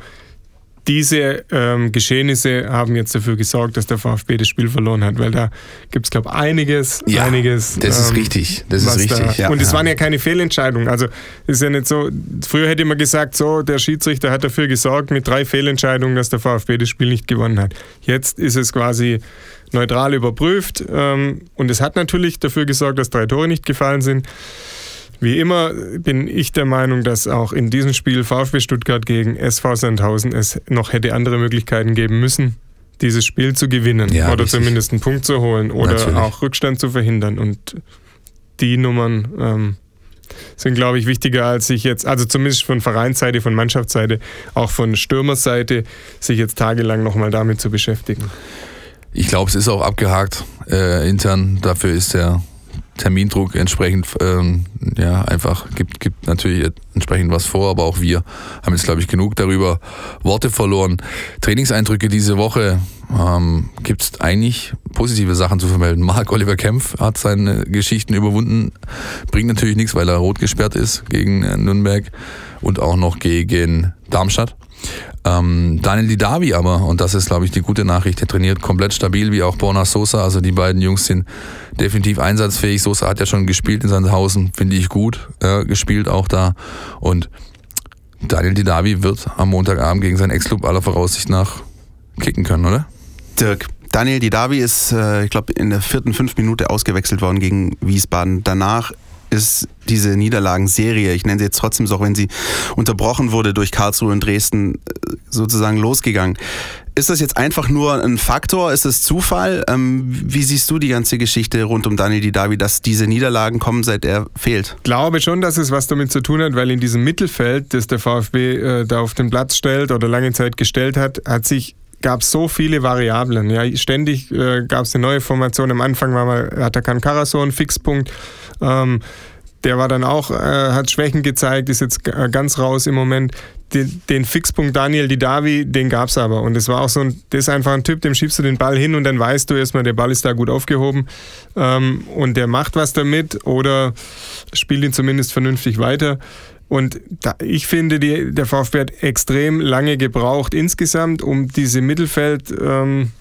diese ähm, Geschehnisse haben jetzt dafür gesorgt, dass der VfB das Spiel verloren hat, weil da gibt es, glaube ich, einiges,
ja,
einiges.
Das ist ähm, richtig, das ist richtig.
Da, ja, und es ja. waren ja keine Fehlentscheidungen. Also ist ja nicht so, früher hätte man gesagt, so, der Schiedsrichter hat dafür gesorgt mit drei Fehlentscheidungen, dass der VfB das Spiel nicht gewonnen hat. Jetzt ist es quasi neutral überprüft ähm, und es hat natürlich dafür gesorgt, dass drei Tore nicht gefallen sind. Wie immer bin ich der Meinung, dass auch in diesem Spiel VfB Stuttgart gegen SV Sandhausen es noch hätte andere Möglichkeiten geben müssen, dieses Spiel zu gewinnen ja, oder richtig. zumindest einen Punkt zu holen oder Natürlich. auch Rückstand zu verhindern. Und die Nummern ähm, sind, glaube ich, wichtiger als sich jetzt, also zumindest von Vereinsseite, von Mannschaftsseite, auch von Stürmerseite, sich jetzt tagelang nochmal damit zu beschäftigen.
Ich glaube, es ist auch abgehakt äh, intern. Dafür ist der Termindruck entsprechend ähm, ja einfach gibt gibt natürlich entsprechend was vor, aber auch wir haben jetzt glaube ich genug darüber Worte verloren. Trainingseindrücke diese Woche ähm, gibt es eigentlich positive Sachen zu vermelden. Marc Oliver Kempf hat seine Geschichten überwunden, bringt natürlich nichts, weil er rot gesperrt ist gegen Nürnberg und auch noch gegen Darmstadt. Ähm, Daniel Didavi aber, und das ist, glaube ich, die gute Nachricht, der trainiert komplett stabil, wie auch Borna Sosa. Also die beiden Jungs sind definitiv einsatzfähig. Sosa hat ja schon gespielt in Sandhausen, finde ich gut, äh, gespielt auch da. Und Daniel Didavi wird am Montagabend gegen seinen Ex-Club aller Voraussicht nach kicken können, oder?
Dirk, Daniel Didavi ist, äh, ich glaube, in der vierten, fünften Minute ausgewechselt worden gegen Wiesbaden. Danach ist diese Niederlagenserie, ich nenne sie jetzt trotzdem so, auch wenn sie unterbrochen wurde durch Karlsruhe und Dresden, äh, sozusagen losgegangen. Ist das jetzt einfach nur ein Faktor? Ist es Zufall? Ähm, wie siehst du die ganze Geschichte rund um Daniel Didavi, dass diese Niederlagen kommen, seit er fehlt?
Ich glaube schon, dass es was damit zu tun hat, weil in diesem Mittelfeld, das der VfB äh, da auf den Platz stellt oder lange Zeit gestellt hat, hat sich gab es so viele Variablen. Ja, ständig äh, gab es eine neue Formation. Am Anfang war mal Atakan Karaso ein Fixpunkt. Ähm, der war dann auch, äh, hat Schwächen gezeigt, ist jetzt äh, ganz raus im Moment. Den, den Fixpunkt Daniel Didavi, den gab es aber. Und es war auch so ein, das ist einfach ein Typ, dem schiebst du den Ball hin und dann weißt du erstmal, der Ball ist da gut aufgehoben ähm, und der macht was damit oder spielt ihn zumindest vernünftig weiter. Und da, ich finde, die, der VfB hat extrem lange gebraucht insgesamt, um diese Mittelfeld... Ähm,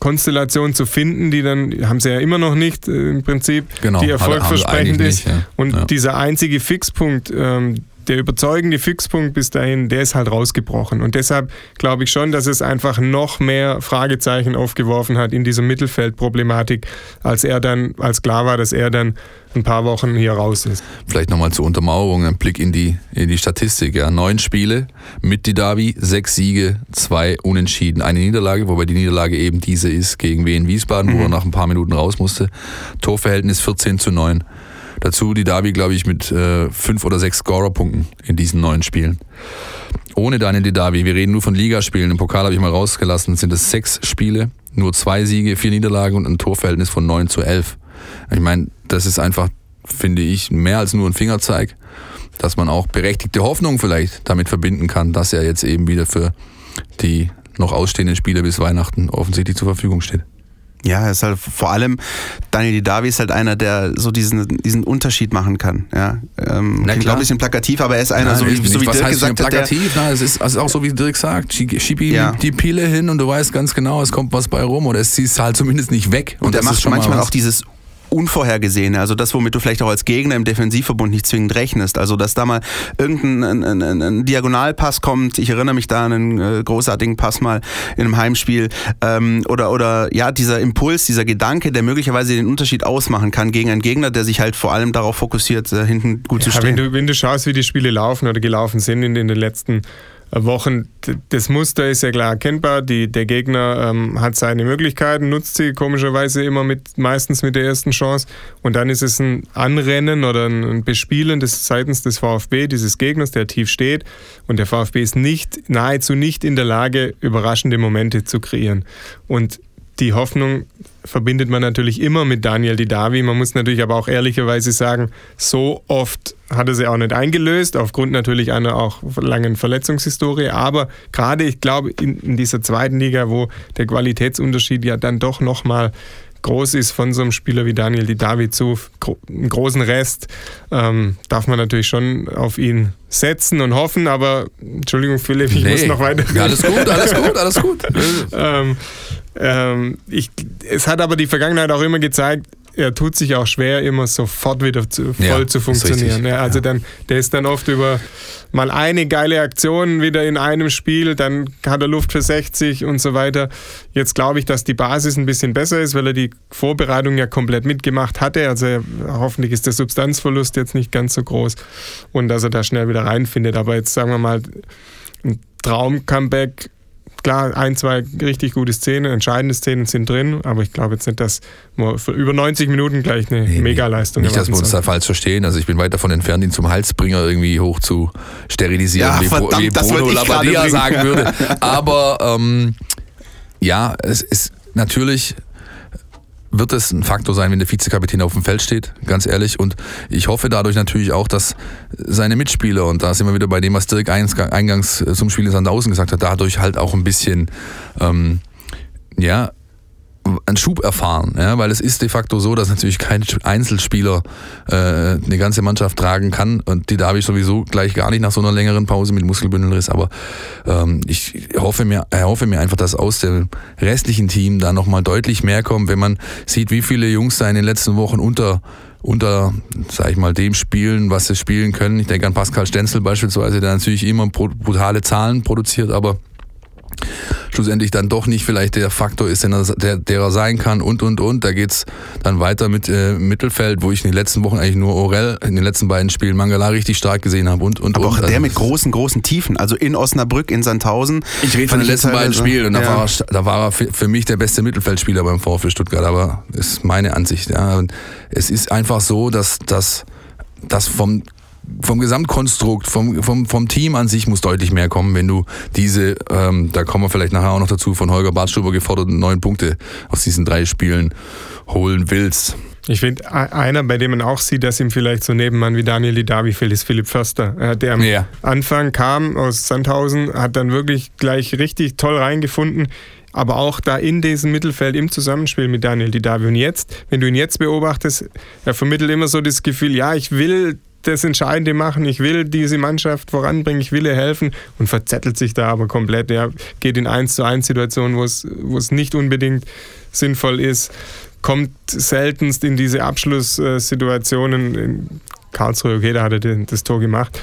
Konstellation zu finden, die dann, haben sie ja immer noch nicht äh, im Prinzip,
genau,
die erfolgversprechend ist.
Nicht, ja.
Und
ja.
dieser einzige Fixpunkt, ähm, der überzeugende Fixpunkt bis dahin, der ist halt rausgebrochen. Und deshalb glaube ich schon, dass es einfach noch mehr Fragezeichen aufgeworfen hat in dieser Mittelfeldproblematik, als er dann, als klar war, dass er dann ein paar Wochen hier raus ist.
Vielleicht nochmal zur Untermauerung, ein Blick in die, in die Statistik. Ja. Neun Spiele mit Didavi, sechs Siege, zwei Unentschieden, eine Niederlage, wobei die Niederlage eben diese ist gegen Wien Wiesbaden, mhm. wo er nach ein paar Minuten raus musste. Torverhältnis 14 zu 9. Dazu die Derby, glaube ich, mit äh, fünf oder sechs Scorerpunkten in diesen neun Spielen. Ohne Daniel Didavi, wir reden nur von Ligaspielen, im Pokal habe ich mal rausgelassen, sind es sechs Spiele, nur zwei Siege, vier Niederlagen und ein Torverhältnis von neun zu elf. Ich meine, das ist einfach, finde ich, mehr als nur ein Fingerzeig, dass man auch berechtigte Hoffnung vielleicht damit verbinden kann, dass er jetzt eben wieder für die noch ausstehenden Spiele bis Weihnachten offensichtlich zur Verfügung steht.
Ja, ist halt vor allem Daniel Didavi ist halt einer, der so diesen, diesen Unterschied machen kann. Ja, ähm,
Na
klingt ein bisschen plakativ, aber er ist einer,
Nein,
so wie, so wie
was
Dirk
heißt
gesagt hat, der,
plakativ? Es ist, es ist auch so, wie Dirk sagt. Schieb, ihm
Ja.
die Pile hin und du weißt ganz genau, es kommt was bei rum oder es ziehst halt zumindest nicht weg.
Und er
das ist
macht
schon mal
manchmal auch dieses Unvorhergesehene, also das, womit du vielleicht auch als Gegner im Defensivverbund nicht zwingend rechnest. Also, dass da mal irgendein ein, ein, ein, Diagonalpass kommt. Ich erinnere mich da an einen äh, großartigen Pass mal in einem Heimspiel. Ähm, oder, oder ja, dieser Impuls, dieser Gedanke, der möglicherweise den Unterschied ausmachen kann gegen einen Gegner, der sich halt vor allem darauf fokussiert, äh, hinten gut zu
Ja,
stehen.
wenn, du, wenn du schaust, wie die Spiele laufen oder gelaufen sind in, den letzten Wochen, d- das Muster ist ja klar erkennbar. Die, der Gegner ähm, hat seine Möglichkeiten, nutzt sie komischerweise immer mit, meistens mit der ersten Chance. Und dann ist es ein Anrennen oder ein, ein Bespielen des, seitens des VfB, dieses Gegners, der tief steht. Und der VfB ist nicht, nahezu nicht in der Lage, überraschende Momente zu kreieren. Und die Hoffnung verbindet man natürlich immer mit Daniel Didavi. Man muss natürlich aber auch ehrlicherweise sagen, so oft hat er sie auch nicht eingelöst, aufgrund natürlich einer auch langen Verletzungshistorie. Aber gerade, ich glaube, in, in dieser zweiten Liga, wo der Qualitätsunterschied ja dann doch nochmal groß ist von so einem Spieler wie Daniel Didavi zu einem großen Rest, ähm, darf man natürlich schon auf ihn setzen und hoffen. Aber, Entschuldigung, Philipp, ich muss noch weiter.
Ja, alles gut, alles gut, alles gut. [laughs]
ähm, ähm, ich, es hat aber die Vergangenheit auch immer gezeigt, er tut sich auch schwer, immer sofort wieder zu, voll
Ja,
zu funktionieren. Ja, also dann, der ist dann oft über mal eine geile Aktion wieder in einem Spiel, dann hat er Luft für 60 und so weiter. Jetzt glaube ich, dass die Basis ein bisschen besser ist, weil er die Vorbereitung ja komplett mitgemacht hatte. Also hoffentlich ist der Substanzverlust jetzt nicht ganz so groß und dass er da schnell wieder reinfindet. Aber jetzt sagen wir mal, ein Traum-Comeback klar, ein, zwei richtig gute Szenen, entscheidende Szenen sind drin, aber ich glaube jetzt nicht, dass wir für über 90 Minuten gleich eine Megaleistung
Nicht, dass wir uns da falsch verstehen. Also ich bin weit davon entfernt, ihn zum Halsbringer irgendwie hoch zu sterilisieren,
Ja,
wie,
verdammt,
wie
das
Bruno Labbadia sagen würde. [laughs] Aber ähm, ja, es ist natürlich wird es ein Faktor sein, wenn der Vizekapitän auf dem Feld steht, ganz ehrlich. Und ich hoffe dadurch natürlich auch, dass seine Mitspieler, und da sind wir wieder bei dem, was Dirk eingangs- äh, zum Spiel in Sandhausen gesagt hat, dadurch halt auch ein bisschen, ähm, ja, einen Schub erfahren, ja, weil es ist de facto so, dass natürlich kein Einzelspieler äh, eine ganze Mannschaft tragen kann und die darf ich sowieso gleich gar nicht nach so einer längeren Pause mit Muskelbündelriss, aber ähm, ich hoffe mir, erhoffe mir einfach, dass aus dem restlichen Team da nochmal deutlich mehr kommt, wenn man sieht, wie viele Jungs da in den letzten Wochen unter unter, sag ich mal, dem spielen, was sie spielen können. Ich denke an Pascal Stenzel beispielsweise, der natürlich immer bru- brutale Zahlen produziert, aber schlussendlich dann doch nicht vielleicht der Faktor ist, den er, der, der er sein kann und, und, und. Da geht's dann weiter mit äh, Mittelfeld, wo ich in den letzten Wochen eigentlich nur Orel in den letzten beiden Spielen Mangala richtig stark gesehen habe und, und,
Aber
und.
auch der
Also,
mit großen, großen Tiefen. Also in Osnabrück, in Sandhausen.
ich rede von den letzten beiden Spielen und da,
ja.
war er, da war er für, für mich der beste Mittelfeldspieler beim VfB Stuttgart, aber ist meine Ansicht. Ja. Und es ist einfach so, dass, dass, dass vom vom Gesamtkonstrukt, vom, vom, vom Team an sich muss deutlich mehr kommen, wenn du diese, ähm, da kommen wir vielleicht nachher auch noch dazu, von Holger Bartstuber geforderten neun Punkte aus diesen drei Spielen holen willst.
Ich finde, einer, bei dem man auch sieht, dass ihm vielleicht so Nebenmann wie Daniel Didavi fehlt, ist Philipp Förster. Der am
Ja.
Anfang kam aus Sandhausen, hat dann wirklich gleich richtig toll reingefunden. Aber auch da in diesem Mittelfeld im Zusammenspiel mit Daniel Didavi. Und jetzt, wenn du ihn jetzt beobachtest, er vermittelt immer so das Gefühl, ja, ich will das Entscheidende machen, ich will diese Mannschaft voranbringen, ich will ihr helfen und verzettelt sich da aber komplett. Er geht in 1 zu 1 Situationen, wo es, nicht unbedingt sinnvoll ist, kommt seltenst in diese Abschlusssituationen. In Karlsruhe, okay, da hat er das Tor gemacht.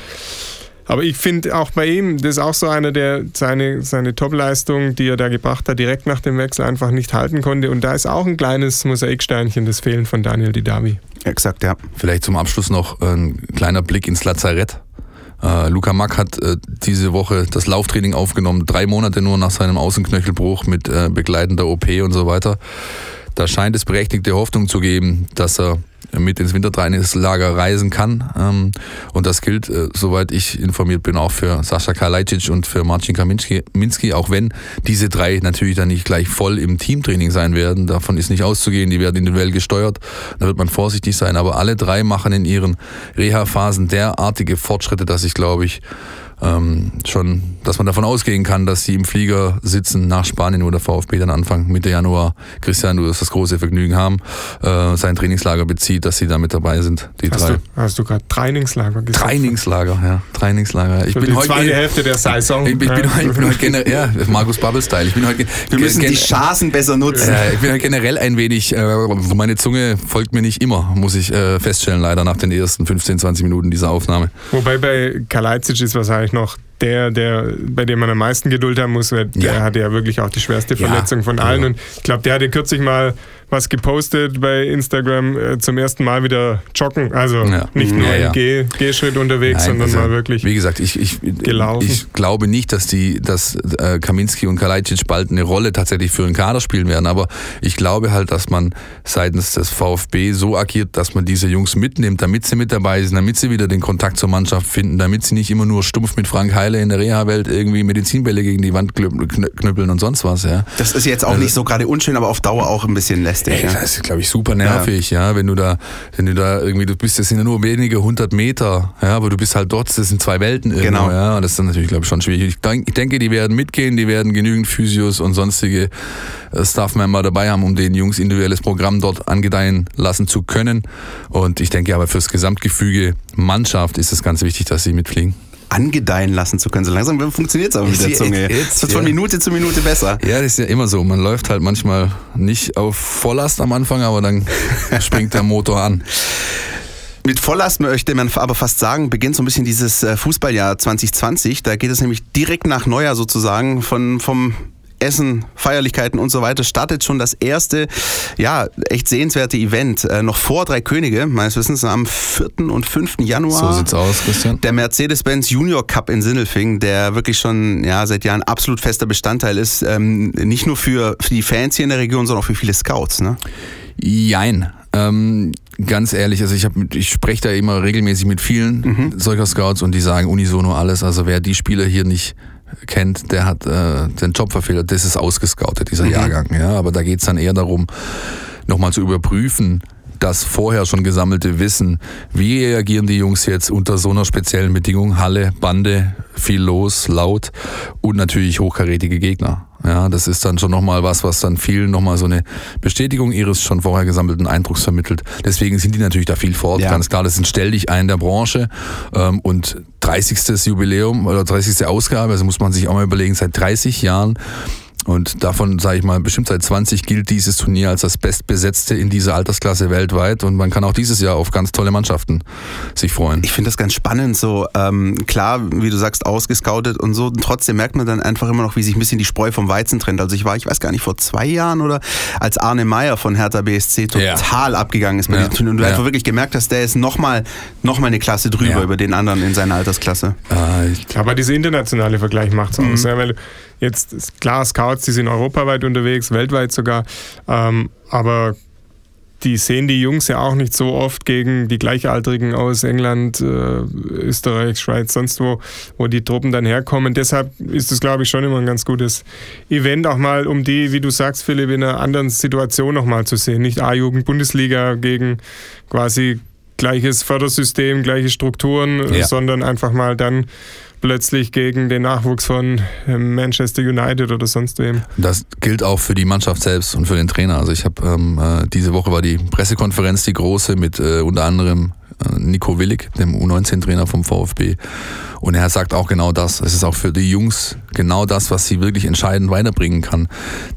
Aber ich finde auch bei ihm, das ist auch so einer, der seine, seine Top-Leistung, die er da gebracht hat, direkt nach dem Wechsel einfach nicht halten konnte. Und da ist auch ein kleines Mosaiksteinchen, das Fehlen von Daniel Didavi.
Exakt, ja.
Vielleicht zum Abschluss noch ein kleiner Blick ins Lazarett. Äh, Luca Mack hat äh, diese Woche das Lauftraining aufgenommen, drei Monate nur nach seinem Außenknöchelbruch mit äh, begleitender OP und so weiter. Da scheint es berechtigte Hoffnung zu geben, dass er mit ins Wintertrainingslager reisen kann. Ähm, und das gilt, äh, soweit ich informiert bin, auch für Sascha Kalajdzic und für Marcin Kaminski, Minski, auch wenn diese drei natürlich dann nicht gleich voll im Teamtraining sein werden. Davon ist nicht auszugehen, die werden individuell gesteuert. Da wird man vorsichtig sein. Aber alle drei machen in ihren Reha-Phasen derartige Fortschritte, dass ich glaube ich, ähm, schon, dass man davon ausgehen kann, dass sie im Flieger sitzen nach Spanien, wo der VfB dann Anfang Mitte Januar, Christian, du wirst das große Vergnügen haben, äh, sein Trainingslager bezieht, dass sie da mit dabei sind, die
Hast
drei.
du, hast du gerade Trainingslager gesagt?
Trainingslager, ja, Trainingslager. Ich
Für
bin
die
heute
zweite Hälfte der Saison.
Ich, ich, bin,
Ja.
heute, ich bin heute generell, ja, Markus Bubble-Style. Ich bin heute
Wir müssen
gen-
die Chancen besser nutzen.
äh, ich bin halt generell ein wenig, äh, meine Zunge folgt mir nicht immer, muss ich äh, feststellen, leider nach den ersten 15, 20 Minuten dieser Aufnahme.
Wobei bei Kalajdzic ist wahrscheinlich noch der, der, bei dem man am meisten Geduld haben muss, weil der
Ja.
hatte ja wirklich auch die schwerste
Ja,
Verletzung von allen.
also-
Und ich glaube, der hatte kürzlich mal was gepostet bei Instagram, äh, zum ersten Mal wieder joggen. Also
Ja.
nicht nur
Ja, ja.
im Geh- Gehschritt unterwegs,
Nein,
sondern
also,
mal wirklich.
Wie gesagt, ich, ich,
gelaufen.
ich glaube nicht, dass die, dass äh, Kaminski und Kalajdzic bald eine Rolle tatsächlich für den Kader spielen werden. Aber ich glaube halt, dass man seitens des VfB so agiert, dass man diese Jungs mitnimmt, damit sie mit dabei sind, damit sie wieder den Kontakt zur Mannschaft finden, damit sie nicht immer nur stumpf mit Frank Heile in der Reha-Welt irgendwie Medizinbälle gegen die Wand knüppeln und sonst was. Ja.
Das ist jetzt auch nicht so gerade unschön, aber auf Dauer auch ein bisschen lästig.
Ey,
Ja.
das ist, glaube ich, super nervig, ja. wenn du da, wenn du da irgendwie, du bist, das sind ja nur wenige hundert Meter, ja, aber du bist halt dort, das sind zwei Welten irgendwo,
Genau.
ja. Und das ist dann natürlich, glaube ich, schon schwierig. Ich, denk, ich denke, die werden mitgehen, die werden genügend Physios und sonstige äh, Staff-Member dabei haben, um den Jungs individuelles Programm dort angedeihen lassen zu können. Und ich denke aber fürs Gesamtgefüge Mannschaft ist es ganz wichtig, dass sie mitfliegen.
Angedeihen lassen zu können. So langsam funktioniert es aber mit der Zunge. Es wird von. Minute zu Minute besser.
Ja, das ist ja immer so. Man läuft halt manchmal nicht auf Volllast am Anfang, aber dann [laughs] springt der Motor an.
Mit Volllast möchte man aber fast sagen, beginnt so ein bisschen dieses äh, Fußballjahr 2020. Da geht es nämlich direkt nach Neujahr sozusagen von, vom Essen, Feierlichkeiten und so weiter, startet schon das erste, ja, echt sehenswerte Event. Äh, noch vor Drei Könige, meines Wissens am 4. und 5. Januar.
So sieht's aus, Christian.
Der Mercedes-Benz Junior Cup in Sindelfingen, der wirklich schon ja, seit Jahren absolut fester Bestandteil ist, ähm, nicht nur für, für die Fans hier in der Region, sondern auch für viele Scouts. Ne?
Jein. Ähm, ganz ehrlich, also ich, hab, ich spreche da immer regelmäßig mit vielen solcher Scouts und die sagen unisono alles. Also wer die Spieler hier nicht kennt, der hat äh, den Job verfehlt. Das ist ausgescoutet, dieser Jahrgang. Ja, aber da geht's dann eher darum, nochmal zu überprüfen, das vorher schon gesammelte Wissen. Wie reagieren die Jungs jetzt unter so einer speziellen Bedingung? Halle, Bande, viel los, laut und natürlich hochkarätige Gegner. Ja, das ist dann schon nochmal was, was dann vielen nochmal so eine Bestätigung ihres schon vorher gesammelten Eindrucks vermittelt. Deswegen sind die natürlich da viel vor Ort.
Ja.
Ganz klar, das sind Stell dich ein der Branche ähm, und 30. Jubiläum oder 30. Ausgabe, also muss man sich auch mal überlegen, seit 30 Jahren und davon, sage ich mal, bestimmt seit 20 gilt dieses Turnier als das bestbesetzte in dieser Altersklasse weltweit. Und man kann auch dieses Jahr auf ganz tolle Mannschaften sich freuen.
Ich finde das ganz spannend, so ähm, klar, wie du sagst, ausgescoutet und so. Und trotzdem merkt man dann einfach immer noch, wie sich ein bisschen die Spreu vom Weizen trennt. Also ich war, ich weiß gar nicht, vor zwei Jahren oder als Arne Meyer von Hertha BSC total abgegangen ist bei
Ja.
diesem Turnier. Und du
Ja.
einfach wirklich gemerkt hast, der ist nochmal noch mal eine Klasse drüber
Ja.
über den anderen in seiner Altersklasse.
Äh, ich,
Aber dieser internationale Vergleich macht es aus. Ja, weil jetzt ist klar, Scouts, die sind europaweit unterwegs, weltweit sogar. Ähm, aber die sehen die Jungs ja auch nicht so oft gegen die Gleichaltrigen aus England, äh, Österreich, Schweiz, sonst wo, wo die Truppen dann herkommen. Deshalb ist es, glaube ich, schon immer ein ganz gutes Event, auch mal um die, wie du sagst, Philipp, in einer anderen Situation nochmal zu sehen. Nicht A-Jugend-Bundesliga gegen quasi gleiches Fördersystem, gleiche Strukturen,
Ja.
sondern einfach mal dann plötzlich gegen den Nachwuchs von äh, Manchester United oder sonst wem.
das gilt auch für die Mannschaft selbst und für den Trainer. Also ich habe ähm, äh, diese Woche war die Pressekonferenz die große mit äh, unter anderem äh, Nico Willig, dem U19-Trainer vom VfB. Und er sagt auch genau das. Es ist auch für die Jungs genau das, was sie wirklich entscheidend weiterbringen kann.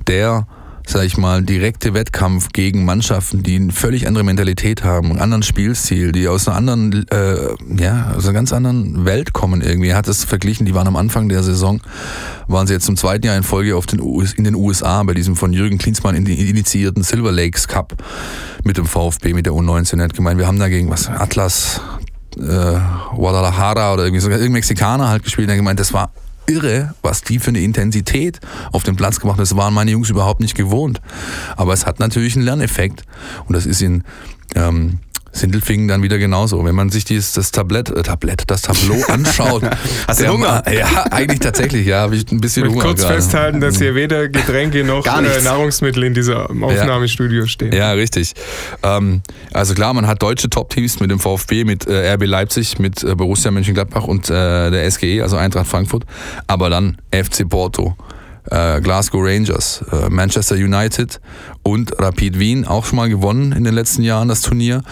Der sag ich mal, direkte Wettkampf gegen Mannschaften, die eine völlig andere Mentalität haben, einen anderen Spielstil, die aus einer anderen, äh, ja, aus einer ganz anderen Welt kommen irgendwie. Er hat es verglichen, die waren am Anfang der Saison, waren sie jetzt zum zweiten Jahr in Folge auf den US, in den USA bei diesem von Jürgen Klinsmann in- initiierten Silver Lakes Cup mit dem VfB, mit der U19. Er hat gemeint, wir haben dagegen was, Atlas, äh, Guadalajara oder irgendwie sogar irgendein Mexikaner halt gespielt. Er hat gemeint, das war irre, was die für eine Intensität auf dem Platz gemacht haben. Das waren meine Jungs überhaupt nicht gewohnt. Aber es hat natürlich einen Lerneffekt. Und das ist in, ähm, Sindelfingen dann wieder genauso. Wenn man sich dieses, das Tablett, äh, Tablett, das Tableau [laughs] anschaut.
Hast du
der-
Hunger?
Ja, eigentlich tatsächlich, ja, habe ich ein bisschen
Ich
Hunger
kurz
gerade.
festhalten, dass hier weder Getränke noch äh. Nahrungsmittel in diesem Aufnahmestudio stehen.
Ja, richtig. Ähm, also klar, man hat deutsche Top-Teams mit dem VfB, mit äh, RB Leipzig, mit äh, Borussia Mönchengladbach und äh, der SGE, also Eintracht Frankfurt. Aber dann FC Porto, äh, Glasgow Rangers, äh, Manchester United und Rapid Wien, auch schon mal gewonnen in den letzten Jahren das Turnier.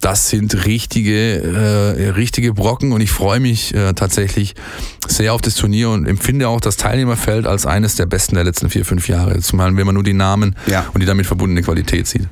Das sind richtige, äh, richtige Brocken und ich freue mich äh, tatsächlich sehr auf das Turnier und empfinde auch das Teilnehmerfeld als eines der besten der letzten vier, fünf Jahre. Zumal wenn man nur die Namen
Ja.
und die damit verbundene Qualität sieht.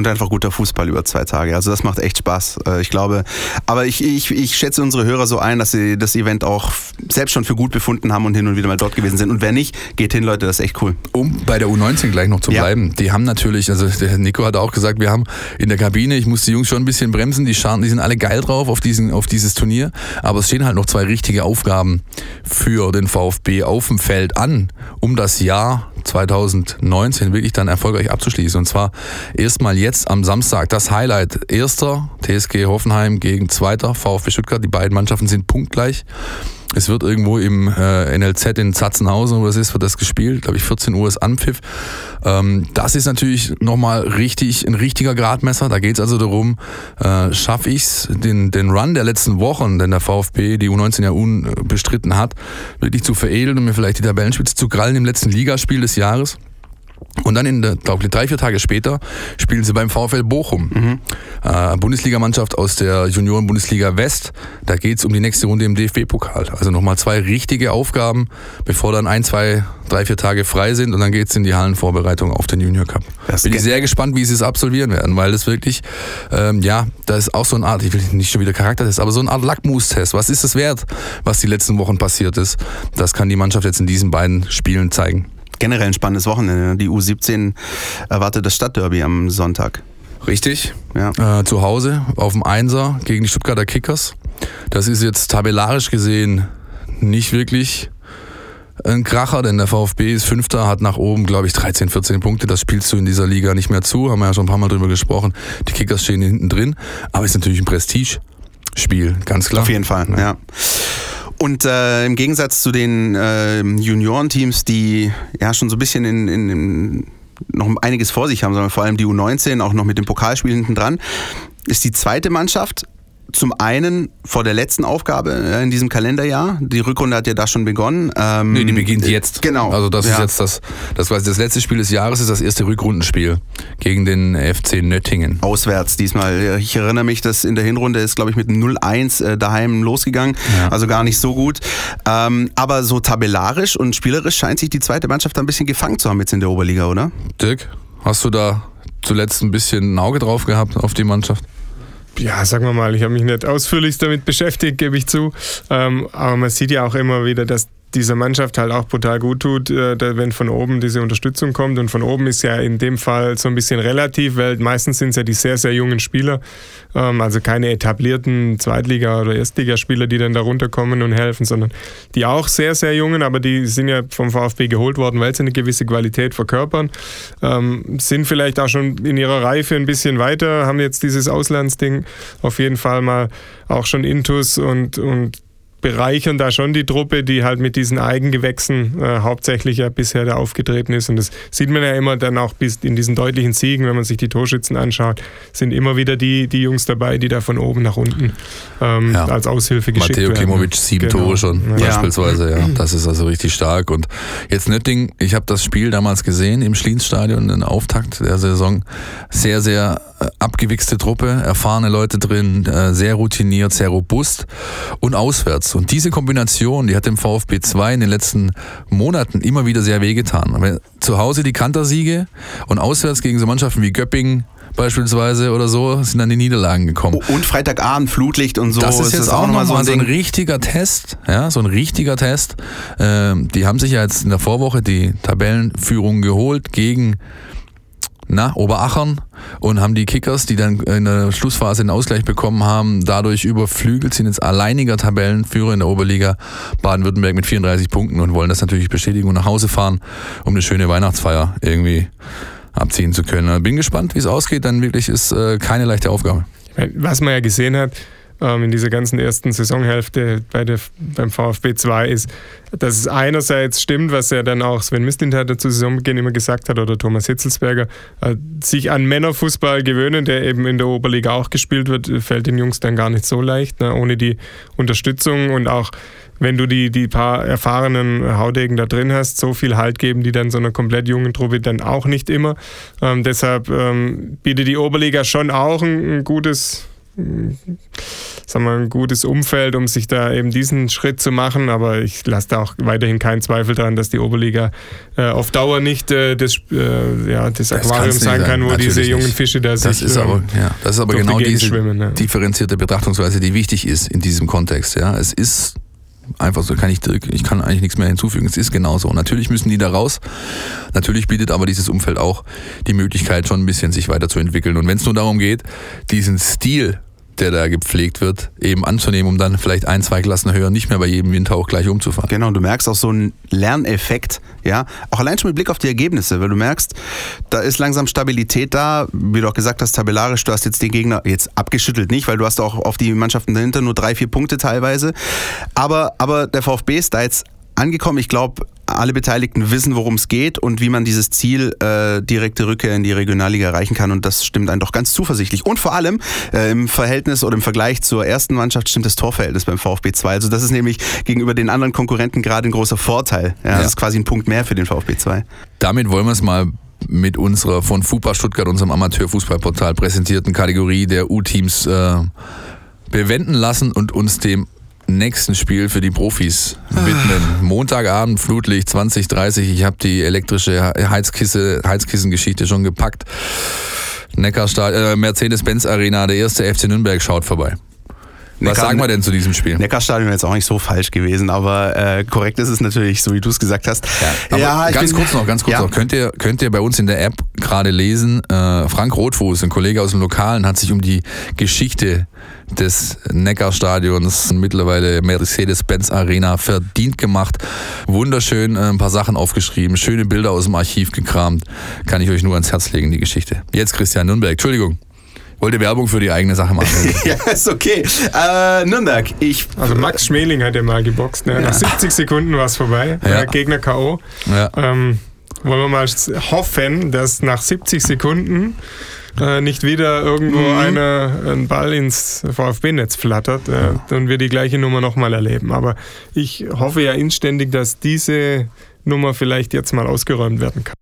Und einfach guter Fußball über zwei Tage. Also das macht echt Spaß. Äh, Ich glaube, aber ich, ich, ich schätze unsere Hörer so ein, dass sie das Event auch selbst schon für gut befunden haben und hin und wieder mal dort gewesen sind. Und wer nicht, geht hin, Leute, das ist echt cool.
Um bei der U19 gleich noch zu
Ja.
bleiben, die haben natürlich, also der Nico hat auch gesagt, wir haben in der Kabine, ich muss die Jungs schon ein bisschen bremsen, die Scharten, die sind alle geil drauf auf, diesen, auf dieses Turnier, aber es stehen halt noch zwei richtige Aufgaben für den VfB auf dem Feld an, um das Jahr 2019 wirklich dann erfolgreich abzuschließen. Und zwar erstmal jetzt am Samstag das Highlight. Erster TSG Hoffenheim gegen zweiter VfB Stuttgart. Die beiden Mannschaften sind punktgleich. Es wird irgendwo im äh, NLZ in Zatzenhausen, wo das ist, wird das gespielt. Glaube ich, 14 Uhr ist Anpfiff. Ähm, das ist natürlich nochmal richtig, ein richtiger Gradmesser. Da geht es also darum, äh, schaffe ich es, den, den Run der letzten Wochen, den der VfB die U19 ja unbestritten hat, wirklich zu veredeln und mir vielleicht die Tabellenspitze zu krallen im letzten Ligaspiel des Jahres. Und dann in der, glaube ich, drei, vier Tage später spielen sie beim VfL Bochum. Äh, Bundesligamannschaft aus der Junioren-Bundesliga West. Da geht's um die nächste Runde im DFB-Pokal. Also nochmal zwei richtige Aufgaben, bevor dann ein, zwei, drei, vier Tage frei sind und dann geht's in die Hallenvorbereitung auf den Junior Cup.
Das
Bin ich
geht-
sehr gespannt, wie sie es absolvieren werden, weil das wirklich, ähm, ja, da ist auch so eine Art, ich will nicht schon wieder Charaktertest, aber so eine Art Lackmustest. Was ist es wert, was die letzten Wochen passiert ist? Das kann die Mannschaft jetzt in diesen beiden Spielen zeigen.
Generell ein spannendes Wochenende. Die U17 erwartet das Stadtderby am Sonntag.
Richtig.
Ja.
Äh, zu Hause auf dem Einser gegen die Stuttgarter Kickers. Das ist jetzt tabellarisch gesehen nicht wirklich ein Kracher, denn der VfB ist Fünfter, hat nach oben, glaube ich, 13, 14 Punkte. Das spielst du in dieser Liga nicht mehr zu. Haben wir ja schon ein paar Mal drüber gesprochen. Die Kickers stehen hinten drin. Aber ist natürlich ein Prestigespiel, ganz klar.
Auf jeden Fall, ja. Und äh, im Gegensatz zu den äh, Juniorenteams, die ja schon so ein bisschen in, in, in noch einiges vor sich haben, sondern vor allem die U19, auch noch mit dem Pokalspiel hinten dran, ist die zweite Mannschaft zum einen vor der letzten Aufgabe in diesem Kalenderjahr. Die Rückrunde hat ja da schon begonnen. Ähm,
Nee, die beginnt jetzt.
Genau.
Also das ist
Ja.
jetzt das, das quasi das letzte Spiel des Jahres, ist das erste Rückrundenspiel gegen den FC Nöttingen.
Auswärts diesmal. Ich erinnere mich, dass in der Hinrunde ist, glaube ich, mit 0-1 äh, daheim losgegangen.
Ja.
Also gar nicht so gut. Ähm, aber so tabellarisch und spielerisch scheint sich die zweite Mannschaft ein bisschen gefangen zu haben jetzt in der Oberliga, oder?
Dirk, hast du da zuletzt ein bisschen ein Auge drauf gehabt auf die Mannschaft?
Ja, sagen wir mal, ich habe mich nicht ausführlich damit beschäftigt, gebe ich zu. Ähm, aber man sieht ja auch immer wieder, dass dieser Mannschaft halt auch brutal gut tut, äh, wenn von oben diese Unterstützung kommt. Und von oben ist ja in dem Fall so ein bisschen relativ, weil meistens sind es ja die sehr, sehr jungen Spieler, ähm, also keine etablierten Zweitliga- oder Erstligaspieler, die dann da runterkommen und helfen, sondern die auch sehr, sehr jungen, aber die sind ja vom VfB geholt worden, weil sie eine gewisse Qualität verkörpern, ähm, sind vielleicht auch schon in ihrer Reife ein bisschen weiter, haben jetzt dieses Auslandsding auf jeden Fall mal auch schon Intus und, und bereichern da schon die Truppe, die halt mit diesen Eigengewächsen äh, hauptsächlich ja bisher da aufgetreten ist. Und das sieht man ja immer dann auch bis in diesen deutlichen Siegen, wenn man sich die Torschützen anschaut, sind immer wieder die, die Jungs dabei, die da von oben nach unten ähm,
Ja.
als Aushilfe geschickt
Matteo
werden.
Klimovic sieben
Genau.
Tore schon
Ja.
beispielsweise. Ja, das ist also richtig stark. Und jetzt Nötting, ich habe das Spiel damals gesehen im Schlienstadion, den Auftakt der Saison. Sehr, sehr äh, abgewichste Truppe, erfahrene Leute drin, äh, sehr routiniert, sehr robust und auswärts. Und diese Kombination, die hat dem VfB 2 in den letzten Monaten immer wieder sehr wehgetan. Zu Hause die Kantersiege und auswärts gegen so Mannschaften wie Göppingen beispielsweise oder so sind dann die Niederlagen gekommen.
Und Freitagabend, Flutlicht und so.
Das ist jetzt auch nochmal so, ein,
Ding.
richtiger Test, ja, so ein richtiger Test. Ähm, die haben sich ja jetzt in der Vorwoche die Tabellenführung geholt gegen na, Oberachern und haben die Kickers, die dann in der Schlussphase den Ausgleich bekommen haben, dadurch überflügelt, sind jetzt alleiniger Tabellenführer in der Oberliga Baden-Württemberg mit 34 Punkten und wollen das natürlich bestätigen und nach Hause fahren, um eine schöne Weihnachtsfeier irgendwie abziehen zu können. Bin gespannt, wie es ausgeht, denn wirklich ist äh, keine leichte Aufgabe.
Was man ja gesehen hat, ähm, in dieser ganzen ersten Saisonhälfte bei der, beim VfB 2 ist, dass es einerseits stimmt, was ja dann auch Sven Mislintat zu Saisonbeginn immer gesagt hat oder Thomas Hitzelsberger, äh, sich an Männerfußball gewöhnen, der eben in der Oberliga auch gespielt wird, fällt den Jungs dann gar nicht so leicht, ne, ohne die Unterstützung und auch wenn du die, die paar erfahrenen Haudegen da drin hast, so viel Halt geben die dann so einer komplett jungen Truppe dann auch nicht immer. Ähm, deshalb ähm, bietet die Oberliga schon auch ein, ein gutes sagen wir, ein gutes Umfeld, um sich da eben diesen Schritt zu machen. Aber ich lasse da auch weiterhin keinen Zweifel daran, dass die Oberliga äh, auf Dauer nicht äh, das, äh, ja, das Aquarium das sein kann, wo diese jungen Fische da
das
sich
ist aber, ja, Das ist aber genau die diese ja. differenzierte Betrachtungsweise, die wichtig ist in diesem Kontext. Ja. Es ist einfach so, kann ich, ich kann eigentlich nichts mehr hinzufügen. Es ist genauso. Natürlich müssen die da raus. Natürlich bietet aber dieses Umfeld auch die Möglichkeit, schon ein bisschen sich weiterzuentwickeln. Und wenn es nur darum geht, diesen Stil der da gepflegt wird, eben anzunehmen, um dann vielleicht ein, zwei Klassen höher nicht mehr bei jedem Windhauch gleich umzufahren.
Genau, und du merkst auch so einen Lerneffekt, ja, auch allein schon mit Blick auf die Ergebnisse, weil du merkst, da ist langsam Stabilität da, wie du auch gesagt hast, tabellarisch, du hast jetzt den Gegner jetzt abgeschüttelt nicht, weil du hast auch auf die Mannschaften dahinter nur drei, vier Punkte teilweise, aber, aber der VfB ist da jetzt angekommen. Ich glaube, alle Beteiligten wissen, worum es geht und wie man dieses Ziel äh, direkte Rückkehr in die Regionalliga erreichen kann. Und das stimmt einen doch ganz zuversichtlich. Und vor allem äh, im Verhältnis oder im Vergleich zur ersten Mannschaft stimmt das Torverhältnis beim VfB 2. Also das ist nämlich gegenüber den anderen Konkurrenten gerade ein großer Vorteil. Ja, ja. Das ist quasi ein Punkt mehr für den VfB 2.
Damit wollen wir es mal mit unserer von FUPA Stuttgart, unserem Amateurfußballportal, präsentierten Kategorie der U-Teams äh, bewenden lassen und uns dem nächsten Spiel für die Profis widmen. Ah. Montagabend, Flutlicht 2030. Ich habe die elektrische Heizkisse, Heizkissengeschichte schon gepackt. Äh, Mercedes-Benz Arena, der erste FC Nürnberg schaut vorbei. Was Neckar, sagen wir denn zu diesem Spiel?
Neckarstadion wäre jetzt auch nicht so falsch gewesen, aber äh, korrekt ist es natürlich, so wie du es gesagt hast.
Ja, ja ganz bin, kurz noch, ganz kurz ja. noch. Könnt ihr, könnt ihr bei uns in der App gerade lesen, äh, Frank Rotfuß, ein Kollege aus dem Lokalen, hat sich um die Geschichte des Neckarstadions, mittlerweile Mercedes-Benz Arena, verdient gemacht. Wunderschön äh, ein paar Sachen aufgeschrieben, schöne Bilder aus dem Archiv gekramt. Kann ich euch nur ans Herz legen, die Geschichte. Jetzt Christian Nürnberg, Entschuldigung wollte Werbung für die eigene Sache machen. [laughs]
ja, ist okay. Äh, Nürnberg, ich.
Also Max Schmeling hat ja mal geboxt. Ne? Nach 70 Sekunden war es vorbei. Ja. Gegner K.O. Ja. Ähm, wollen wir mal hoffen, dass nach 70 Sekunden äh, nicht wieder irgendwo mhm. eine, ein Ball ins VfB-Netz flattert äh, ja. und wir die gleiche Nummer nochmal erleben. Aber ich hoffe ja inständig, dass diese Nummer vielleicht jetzt mal ausgeräumt werden kann.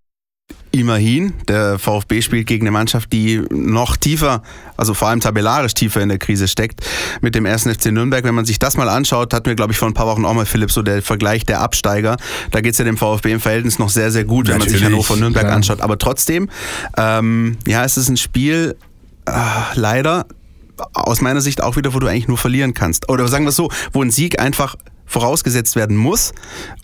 Immerhin, der VfB spielt gegen eine Mannschaft, die noch tiefer, also vor allem tabellarisch tiefer in der Krise steckt, mit dem ersten FC Nürnberg. Wenn man sich das mal anschaut, hatten wir, glaube ich, vor ein paar Wochen auch mal, Philipp, so der Vergleich der Absteiger. Da geht es ja dem VfB im Verhältnis noch sehr, sehr gut, wenn Natürlich, man sich Hannover Nürnberg klar. anschaut. Aber trotzdem, ähm, ja, es ist ein Spiel, äh, leider, aus meiner Sicht auch wieder, wo du eigentlich nur verlieren kannst. Oder sagen wir es so, wo ein Sieg einfach vorausgesetzt werden muss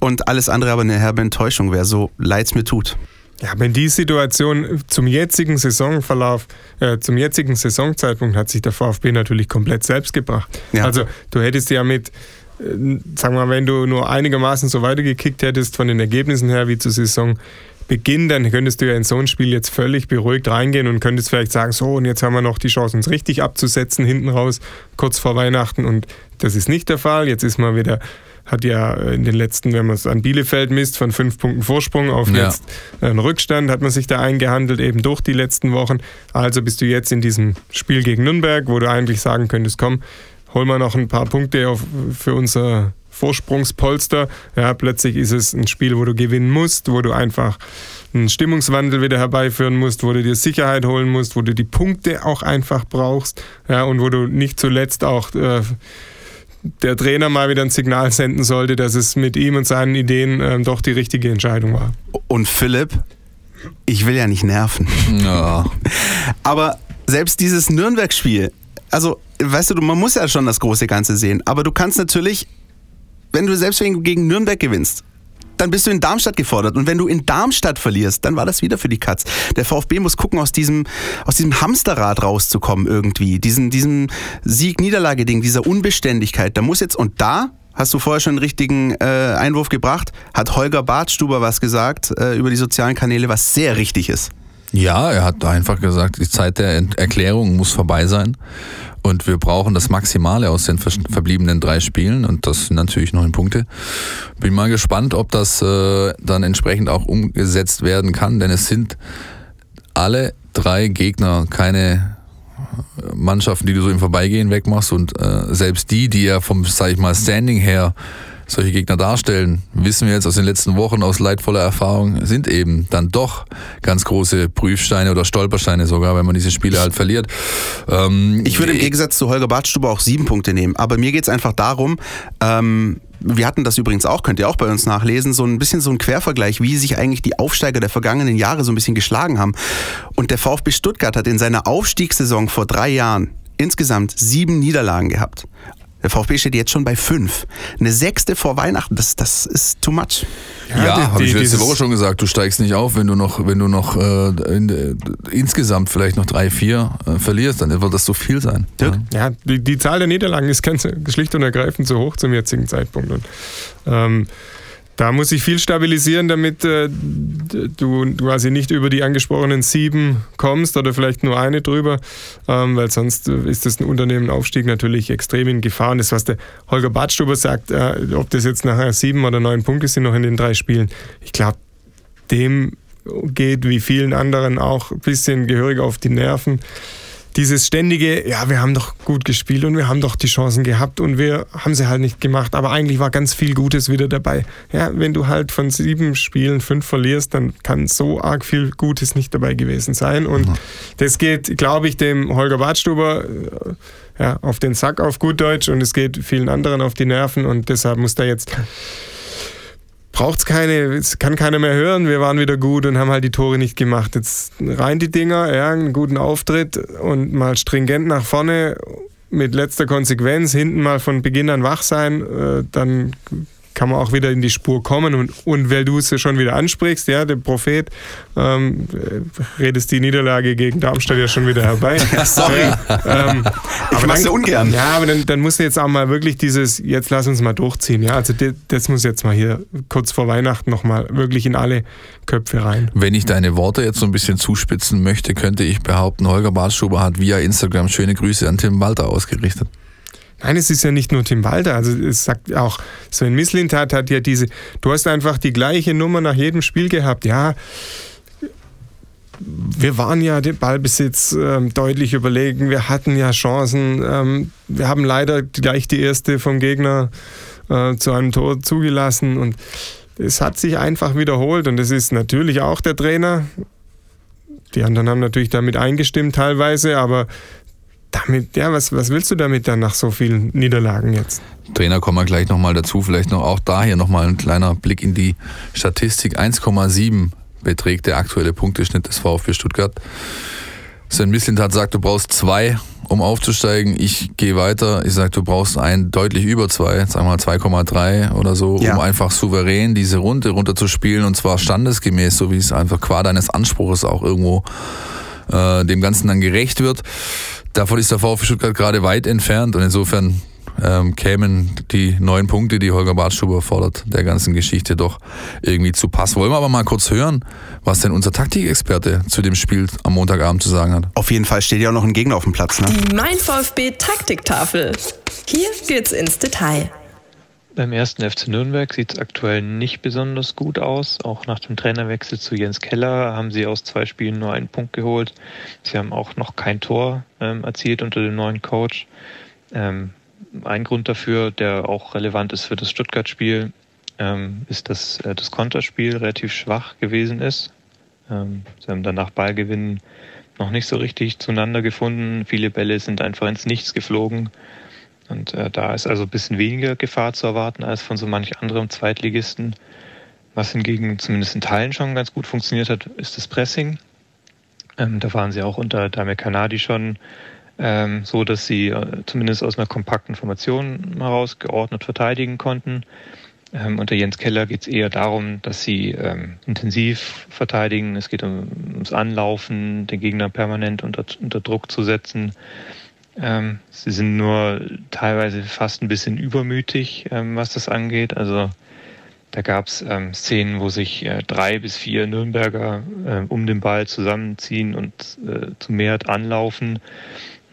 und alles andere aber eine herbe Enttäuschung wäre, so leid es mir tut.
Ja, wenn die Situation zum jetzigen Saisonverlauf, äh, zum jetzigen Saisonzeitpunkt hat sich der VfB natürlich komplett selbst gebracht. Ja. Also du hättest ja mit, äh, sagen wir mal, wenn du nur einigermaßen so weitergekickt hättest von den Ergebnissen her wie zur Saisonbeginn, dann könntest du ja in so ein Spiel jetzt völlig beruhigt reingehen und könntest vielleicht sagen, so und jetzt haben wir noch die Chance, uns richtig abzusetzen hinten raus, kurz vor Weihnachten und das ist nicht der Fall. Jetzt ist man wieder hat ja in den letzten, wenn man es an Bielefeld misst, von fünf Punkten Vorsprung auf ja. jetzt einen Rückstand, hat man sich da eingehandelt, eben durch die letzten Wochen. Also bist du jetzt in diesem Spiel gegen Nürnberg, wo du eigentlich sagen könntest, komm, hol mal noch ein paar Punkte auf, für unser Vorsprungspolster. Ja, plötzlich ist es ein Spiel, wo du gewinnen musst, wo du einfach einen Stimmungswandel wieder herbeiführen musst, wo du dir Sicherheit holen musst, wo du die Punkte auch einfach brauchst ja, und wo du nicht zuletzt auch äh, der Trainer mal wieder ein Signal senden sollte, dass es mit ihm und seinen Ideen ähm, doch die richtige Entscheidung war.
Und Philipp, ich will ja nicht nerven. Ja. [laughs] Aber selbst dieses Nürnberg-Spiel, also weißt du, man muss ja schon das große Ganze sehen, aber du kannst natürlich, wenn du selbst gegen Nürnberg gewinnst, dann bist du in Darmstadt gefordert. Und wenn du in Darmstadt verlierst, dann war das wieder für die Katz. Der VfB muss gucken, aus diesem, aus diesem Hamsterrad rauszukommen irgendwie. Diesen, diesem Sieg-Niederlage-Ding, dieser Unbeständigkeit. Da muss jetzt, und da hast du vorher schon einen richtigen äh, Einwurf gebracht, hat Holger Bartstuber was gesagt äh, über die sozialen Kanäle, was sehr richtig ist.
Ja, er hat einfach gesagt, die Zeit der Erklärung muss vorbei sein. Und wir brauchen das Maximale aus den verbliebenen drei Spielen. Und das sind natürlich neun Punkte. Bin mal gespannt, ob das äh, dann entsprechend auch umgesetzt werden kann, denn es sind alle drei Gegner keine Mannschaften, die du so im Vorbeigehen wegmachst. Und äh, selbst die, die ja vom, sag ich mal, Standing her solche Gegner darstellen, wissen wir jetzt aus den letzten Wochen aus leidvoller Erfahrung, sind eben dann doch ganz große Prüfsteine oder Stolpersteine sogar, wenn man diese Spiele halt verliert.
Ähm, ich würde im Gegensatz zu Holger Badstuber auch sieben Punkte nehmen, aber mir geht es einfach darum, ähm, wir hatten das übrigens auch, könnt ihr auch bei uns nachlesen, so ein bisschen so ein Quervergleich, wie sich eigentlich die Aufsteiger der vergangenen Jahre so ein bisschen geschlagen haben. Und der VfB Stuttgart hat in seiner Aufstiegssaison vor drei Jahren insgesamt sieben Niederlagen gehabt. Der VfB steht jetzt schon bei fünf. Eine sechste vor Weihnachten, das, das ist too much.
Ja, ja habe ich letzte Woche schon gesagt, du steigst nicht auf, wenn du noch, wenn du noch äh, in, äh, insgesamt vielleicht noch drei, vier äh, verlierst, dann wird das so viel sein.
Ja, ja die, die, Zahl der Niederlagen ist ganz schlicht und ergreifend zu hoch zum jetzigen Zeitpunkt. Und, ähm, da muss ich viel stabilisieren, damit äh, du quasi nicht über die angesprochenen sieben kommst oder vielleicht nur eine drüber, ähm, weil sonst äh, ist das ein Unternehmenaufstieg natürlich extrem in Gefahr. Und das, was der Holger Badstuber sagt, äh, ob das jetzt nachher sieben oder neun Punkte sind noch in den drei Spielen, ich glaube, dem geht wie vielen anderen auch ein bisschen gehörig auf die Nerven dieses ständige, ja, wir haben doch gut gespielt und wir haben doch die Chancen gehabt und wir haben sie halt nicht gemacht, aber eigentlich war ganz viel Gutes wieder dabei. Ja, wenn du halt von sieben Spielen fünf verlierst, dann kann so arg viel Gutes nicht dabei gewesen sein und mhm. das geht, glaube ich, dem Holger Badstuber äh, ja, auf den Sack auf gut Deutsch und es geht vielen anderen auf die Nerven und deshalb muss da jetzt braucht es keine, es kann keiner mehr hören, wir waren wieder gut und haben halt die Tore nicht gemacht. Jetzt rein die Dinger, ja, einen guten Auftritt und mal stringent nach vorne mit letzter Konsequenz, hinten mal von Beginn an wach sein, äh, dann kann man auch wieder in die Spur kommen. Und, und weil du es schon wieder ansprichst, ja, der Prophet, ähm, redest die Niederlage gegen Darmstadt ja schon wieder herbei. [laughs]
Ja, sorry. ähm, ich mach's ja ungern.
Ja, aber dann, dann muss jetzt auch mal wirklich dieses, jetzt lass uns mal durchziehen. Ja, also das, das muss jetzt mal hier kurz vor Weihnachten nochmal wirklich in alle Köpfe rein.
Wenn ich deine Worte jetzt so ein bisschen zuspitzen möchte, könnte ich behaupten, Holger Bartschuber hat via Instagram schöne Grüße an Tim Walter ausgerichtet.
Nein, es ist ja nicht nur Tim Walter. Also es sagt auch, Sven Mislintat hat ja diese, du hast einfach die gleiche Nummer nach jedem Spiel gehabt. Ja, wir waren ja den Ballbesitz ähm, deutlich überlegen, wir hatten ja Chancen. Ähm, wir haben leider gleich die erste vom Gegner äh, zu einem Tor zugelassen und es hat sich einfach wiederholt und es ist natürlich auch der Trainer. Die anderen haben natürlich damit eingestimmt teilweise, aber damit, ja, was, was willst du damit dann nach so vielen Niederlagen jetzt?
Trainer kommen wir gleich nochmal dazu. Vielleicht noch auch da hier nochmal ein kleiner Blick in die Statistik. 1,7 beträgt der aktuelle Punkteschnitt des VfB Stuttgart. Sven Mislintat sagt, du brauchst zwei, um aufzusteigen. Ich gehe weiter. Ich sage, du brauchst ein deutlich über zwei, sagen wir mal 2,3 oder so, ja. um einfach souverän diese Runde runterzuspielen und zwar standesgemäß, so wie es einfach qua deines Anspruches auch irgendwo äh, dem Ganzen dann gerecht wird. Davon ist der VfB Stuttgart gerade weit entfernt und insofern ähm, kämen die neun Punkte, die Holger Bartstuber fordert, der ganzen Geschichte doch irgendwie zu passen. Wollen wir aber mal kurz hören, was denn unser Taktikexperte zu dem Spiel am Montagabend zu sagen hat.
Auf jeden Fall steht ja auch noch ein Gegner auf dem Platz. Ne?
Die Mein VfB Taktiktafel. Hier geht's ins Detail.
Beim ersten FC Nürnberg sieht es aktuell nicht besonders gut aus. Auch nach dem Trainerwechsel zu Jens Keller haben sie aus zwei Spielen nur einen Punkt geholt. Sie haben auch noch kein Tor ähm, erzielt unter dem neuen Coach. Ähm, ein Grund dafür, der auch relevant ist für das Stuttgart-Spiel, ähm, ist, dass äh, das Konterspiel relativ schwach gewesen ist. Ähm, sie haben danach Ballgewinnen noch nicht so richtig zueinander gefunden. Viele Bälle sind einfach ins Nichts geflogen. Und äh, da ist also ein bisschen weniger Gefahr zu erwarten als von so manch anderem Zweitligisten. Was hingegen zumindest in Teilen schon ganz gut funktioniert hat, ist das Pressing. Ähm, da waren sie auch unter Dame Kanadi schon ähm, so, dass sie äh, zumindest aus einer kompakten Formation heraus geordnet verteidigen konnten. Ähm, unter Jens Keller geht es eher darum, dass sie ähm, intensiv verteidigen. Es geht um, ums Anlaufen, den Gegner permanent unter, unter Druck zu setzen. Ähm, sie sind nur teilweise fast ein bisschen übermütig, ähm, was das angeht. Also Da gab es ähm, Szenen, wo sich äh, drei bis vier Nürnberger äh, um den Ball zusammenziehen und äh, zu Mehrheit anlaufen.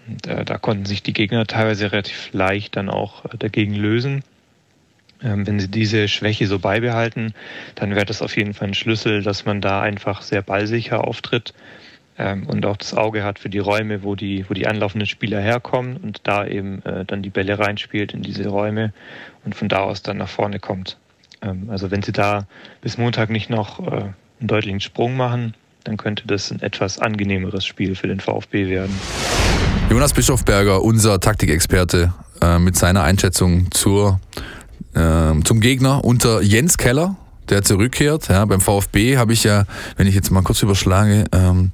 Und, äh, da konnten sich die Gegner teilweise relativ leicht dann auch äh, dagegen lösen. Ähm, wenn sie diese Schwäche so beibehalten, dann wäre das auf jeden Fall ein Schlüssel, dass man da einfach sehr ballsicher auftritt ähm, und auch das Auge hat für die Räume, wo die, wo die anlaufenden Spieler herkommen und da eben äh, dann die Bälle reinspielt in diese Räume und von da aus dann nach vorne kommt. Ähm, also wenn sie da bis Montag nicht noch äh, einen deutlichen Sprung machen, dann könnte das ein etwas angenehmeres Spiel für den VfB werden.
Jonas Bischofberger, unser Taktikexperte, äh, mit seiner Einschätzung zur, äh, zum Gegner unter Jens Keller, der zurückkehrt. Ja, beim VfB habe ich ja, wenn ich jetzt mal kurz überschlage, ähm,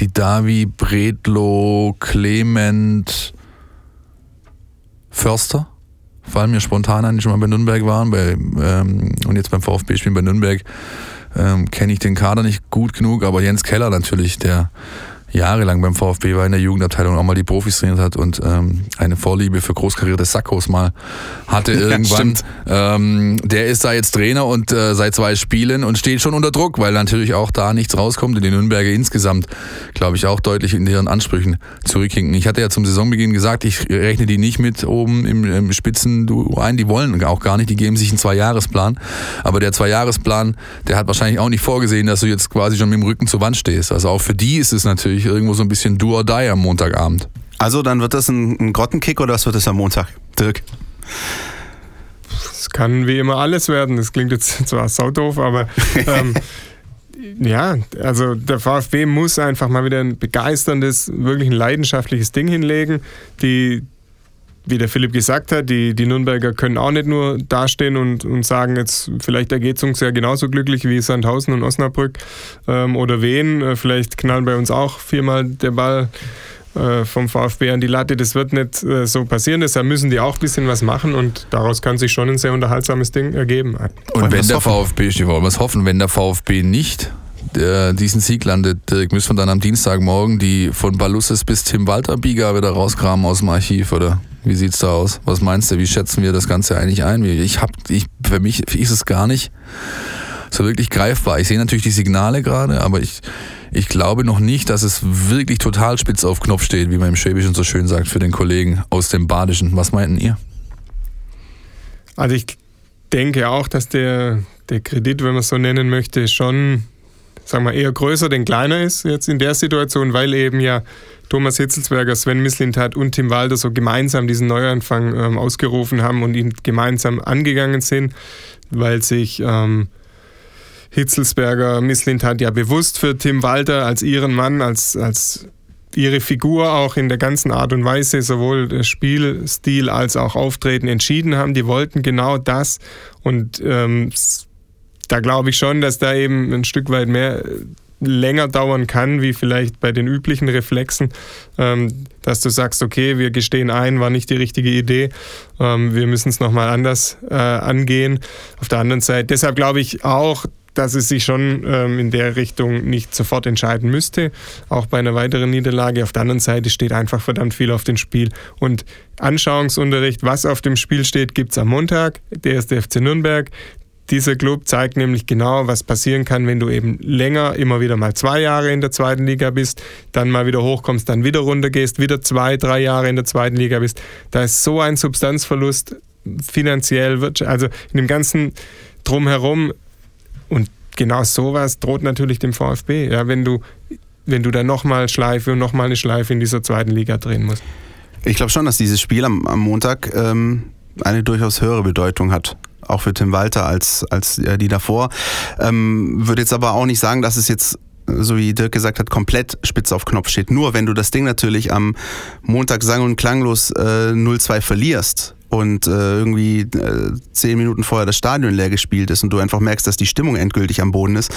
die Davi, Bredlo, Clement, Förster fallen mir spontan an, die schon mal bei Nürnberg waren. Bei, ähm, und jetzt beim VfB spielen bei Nürnberg ähm, kenne ich den Kader nicht gut genug, aber Jens Keller natürlich, der jahrelang beim VfB war in der Jugendabteilung, auch mal die Profis trainiert hat und ähm, eine Vorliebe für großkarierte Sackos mal hatte [laughs] irgendwann. Ja, ähm, der ist da jetzt Trainer und äh, seit zwei Spielen und steht schon unter Druck, weil natürlich auch da nichts rauskommt und die Nürnberger insgesamt, glaube ich, auch deutlich in ihren Ansprüchen zurückhinken. Ich hatte ja zum Saisonbeginn gesagt, ich rechne die nicht mit oben im, im Spitzenduo ein, die wollen auch gar nicht, die geben sich einen Zwei-Jahres-Plan, aber der Zwei-Jahres-Plan, der hat wahrscheinlich auch nicht vorgesehen, dass du jetzt quasi schon mit dem Rücken zur Wand stehst. Also auch für die ist es natürlich natürlich irgendwo so ein bisschen do or die am Montagabend.
Also dann wird das ein, ein Grottenkick oder was wird das am Montag, Dirk?
Es kann wie immer alles werden. Das klingt jetzt [laughs] zwar saudoof, aber [laughs] ähm, ja, also der VfB muss einfach mal wieder ein begeisterndes, wirklich ein leidenschaftliches Ding hinlegen. Die, wie der Philipp gesagt hat, die, die Nürnberger können auch nicht nur dastehen und, und sagen, jetzt vielleicht ergeht es uns ja genauso glücklich wie Sandhausen und Osnabrück ähm, oder Wien. Äh, vielleicht knallen bei uns auch viermal der Ball äh, vom VfB an die Latte. Das wird nicht äh, so passieren. Deshalb müssen die auch ein bisschen was machen und daraus kann sich schon ein sehr unterhaltsames Ding ergeben.
Und wenn der VfB, ich wollte was hoffen, wenn der VfB nicht diesen Sieg landet, Dirk, müssen wir dann am Dienstagmorgen die von Balusses bis Tim Walter Bieger wieder rauskramen aus dem Archiv, oder? Wie sieht's da aus? Was meinst du? Wie schätzen wir das Ganze eigentlich ein? Ich hab, ich, für mich ist es gar nicht so wirklich greifbar. Ich sehe natürlich die Signale gerade, aber ich, ich glaube noch nicht, dass es wirklich total spitz auf Knopf steht, wie man im Schwäbischen so schön sagt, für den Kollegen aus dem Badischen. Was meinten ihr?
Also ich denke auch, dass der, der Kredit, wenn man es so nennen möchte, schon sagen wir eher größer denn kleiner ist jetzt in der Situation, weil eben ja Thomas Hitzelsberger, Sven Mislintat und Tim Walder so gemeinsam diesen Neuanfang ähm, ausgerufen haben und ihn gemeinsam angegangen sind, weil sich ähm, Hitzelsberger, Mislintat ja bewusst für Tim Walter als ihren Mann, als, als ihre Figur auch in der ganzen Art und Weise, sowohl Spielstil als auch Auftreten entschieden haben. Die wollten genau das und ähm, da glaube ich schon, dass da eben ein Stück weit mehr länger dauern kann, wie vielleicht bei den üblichen Reflexen, ähm, dass du sagst, okay, wir gestehen ein, war nicht die richtige Idee, ähm, wir müssen es nochmal anders äh, angehen. Auf der anderen Seite, deshalb glaube ich auch, dass es sich schon ähm, in der Richtung nicht sofort entscheiden müsste, auch bei einer weiteren Niederlage. Auf der anderen Seite steht einfach verdammt viel auf dem Spiel. Und Anschauungsunterricht, was auf dem Spiel steht, gibt es am Montag. Der ist der FC Nürnberg. Dieser Club zeigt nämlich genau, was passieren kann, wenn du eben länger, immer wieder mal zwei Jahre in der zweiten Liga bist, dann mal wieder hochkommst, dann wieder runtergehst, wieder zwei, drei Jahre in der zweiten Liga bist. Da ist so ein Substanzverlust finanziell, also in dem ganzen Drumherum. Und genau sowas droht natürlich dem VfB, ja, wenn du, wenn du dann nochmal Schleife und nochmal eine Schleife in dieser zweiten Liga drehen musst.
Ich glaube schon, dass dieses Spiel am, am Montag ähm, eine durchaus höhere Bedeutung hat auch für Tim Walter als, als die davor. Ähm, würde jetzt aber auch nicht sagen, dass es jetzt so wie Dirk gesagt hat, komplett spitz auf Knopf steht. Nur wenn du das Ding natürlich am Montag sang- und klanglos äh, 0-2 verlierst und äh, irgendwie äh, zehn Minuten vorher das Stadion leer gespielt ist und du einfach merkst, dass die Stimmung endgültig am Boden ist,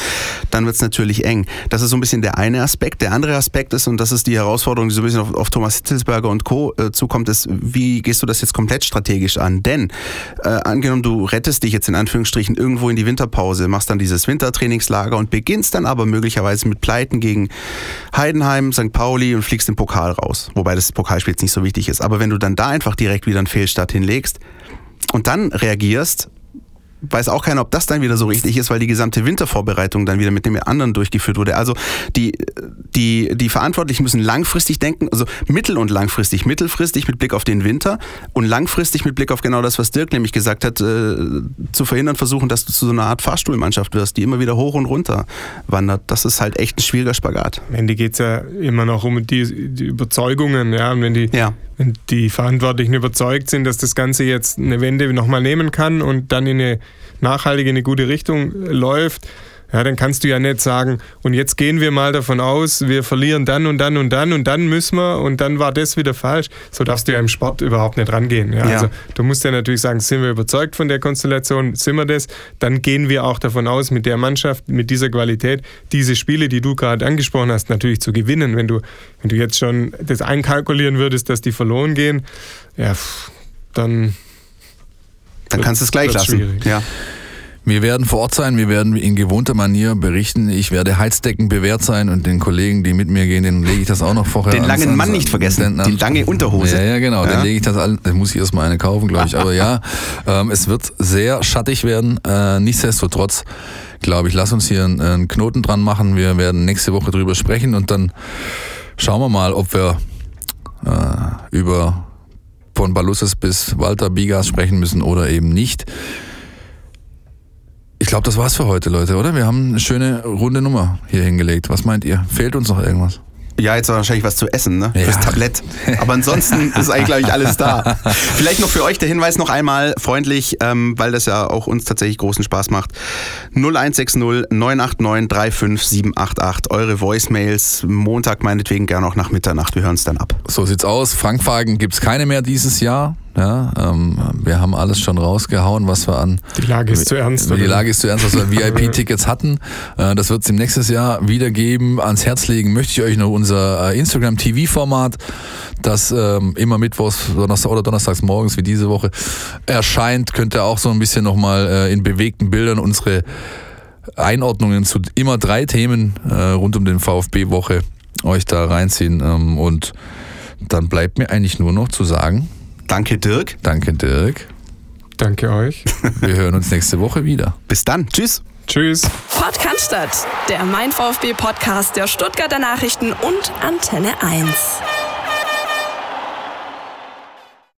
dann wird es natürlich eng. Das ist so ein bisschen der eine Aspekt. Der andere Aspekt ist, und das ist die Herausforderung, die so ein bisschen auf, auf Thomas Hitzelsberger und Co. Äh, zukommt, ist, wie gehst du das jetzt komplett strategisch an? Denn äh, angenommen, du rettest dich jetzt in Anführungsstrichen irgendwo in die Winterpause, machst dann dieses Wintertrainingslager und beginnst dann aber möglicherweise mit Pleiten gegen Heidenheim, St. Pauli und fliegst den Pokal raus. Wobei das Pokalspiel jetzt nicht so wichtig ist. Aber wenn du dann da einfach direkt wieder einen Fehlstart hinlegst und dann reagierst, weiß auch keiner, ob das dann wieder so richtig ist, weil die gesamte Wintervorbereitung dann wieder mit dem anderen durchgeführt wurde. Also die, die, die Verantwortlichen müssen langfristig denken, also mittel- und langfristig. Mittelfristig mit Blick auf den Winter und langfristig mit Blick auf genau das, was Dirk nämlich gesagt hat, äh, zu verhindern versuchen, dass du zu so einer Art Fahrstuhlmannschaft wirst, die immer wieder hoch und runter wandert. Das ist halt echt ein schwieriger Spagat.
Am Ende geht es ja immer noch um die, die Überzeugungen, ja. Und wenn die,
Ja.
Wenn die Verantwortlichen überzeugt sind, dass das Ganze jetzt eine Wende nochmal nehmen kann und dann in eine nachhaltige, in eine gute Richtung läuft, ja, dann kannst du ja nicht sagen, und jetzt gehen wir mal davon aus, wir verlieren dann und dann und dann und dann müssen wir und dann war das wieder falsch. So darfst du ja im Sport überhaupt nicht rangehen. Ja?
Ja.
Also du musst ja natürlich sagen, sind wir überzeugt von der Konstellation, sind wir das, dann gehen wir auch davon aus, mit der Mannschaft, mit dieser Qualität, diese Spiele, die du gerade angesprochen hast, natürlich zu gewinnen. Wenn du, wenn du jetzt schon das einkalkulieren würdest, dass die verloren gehen, ja, dann
Dann kannst du es gleich lassen.
schwierig.
Ja.
Wir werden vor Ort sein, wir werden in gewohnter Manier berichten. Ich werde Heizdecken bewährt sein und den Kollegen, die mit mir gehen, den lege ich das auch noch vorher
Den
ans-
langen
ans-
Mann nicht vergessen,
den-
die lange Unterhose.
Ja, ja, genau.
Ja.
Dann lege ich das an. Da muss ich erstmal eine kaufen, glaube ich. Aber ja, [laughs] ähm, es wird sehr schattig werden. Äh, nichtsdestotrotz, glaube ich, lass uns hier einen, einen Knoten dran machen. Wir werden nächste Woche drüber sprechen und dann schauen wir mal, ob wir äh, über von Balusses bis Walter Bigas sprechen müssen oder eben nicht. Ich glaube, das war's für heute, Leute, oder? Wir haben eine schöne runde Nummer hier hingelegt. Was meint ihr? Fehlt uns noch irgendwas?
Ja, jetzt wahrscheinlich was zu essen, ne?
Ja.
Fürs Tablett. [laughs] Aber ansonsten ist eigentlich, glaube ich, alles da. Vielleicht noch für euch der Hinweis noch einmal freundlich, ähm, weil das ja auch uns tatsächlich großen Spaß macht. 0160 989 35788. Eure Voicemails, Montag meinetwegen gerne auch nach Mitternacht. Wir hören es dann ab.
So sieht's aus. Frankwagen gibt's keine mehr dieses Jahr. Ja, ähm, wir haben alles schon rausgehauen, was wir an.
die Lage ist zu ernst.
Die
oder?
Lage ist zu ernst, was wir [laughs] VIP-Tickets hatten. Äh, das wird es im nächsten Jahr wieder geben. Ans Herz legen möchte ich euch noch unser äh, Instagram-TV-Format, das ähm, immer mittwochs Donnerstag oder donnerstags morgens wie diese Woche erscheint. Könnt ihr auch so ein bisschen nochmal äh, in bewegten Bildern unsere Einordnungen zu immer drei Themen äh, rund um den VfB-Woche euch da reinziehen. Ähm, und dann bleibt mir eigentlich nur noch zu sagen,
Danke, Dirk.
danke Dirk.
Danke euch. [laughs]
Wir hören uns nächste Woche wieder.
Bis dann. Tschüss.
Tschüss.
Pott Cannstatt, der Mein VfB Podcast der Stuttgarter Nachrichten und Antenne 1.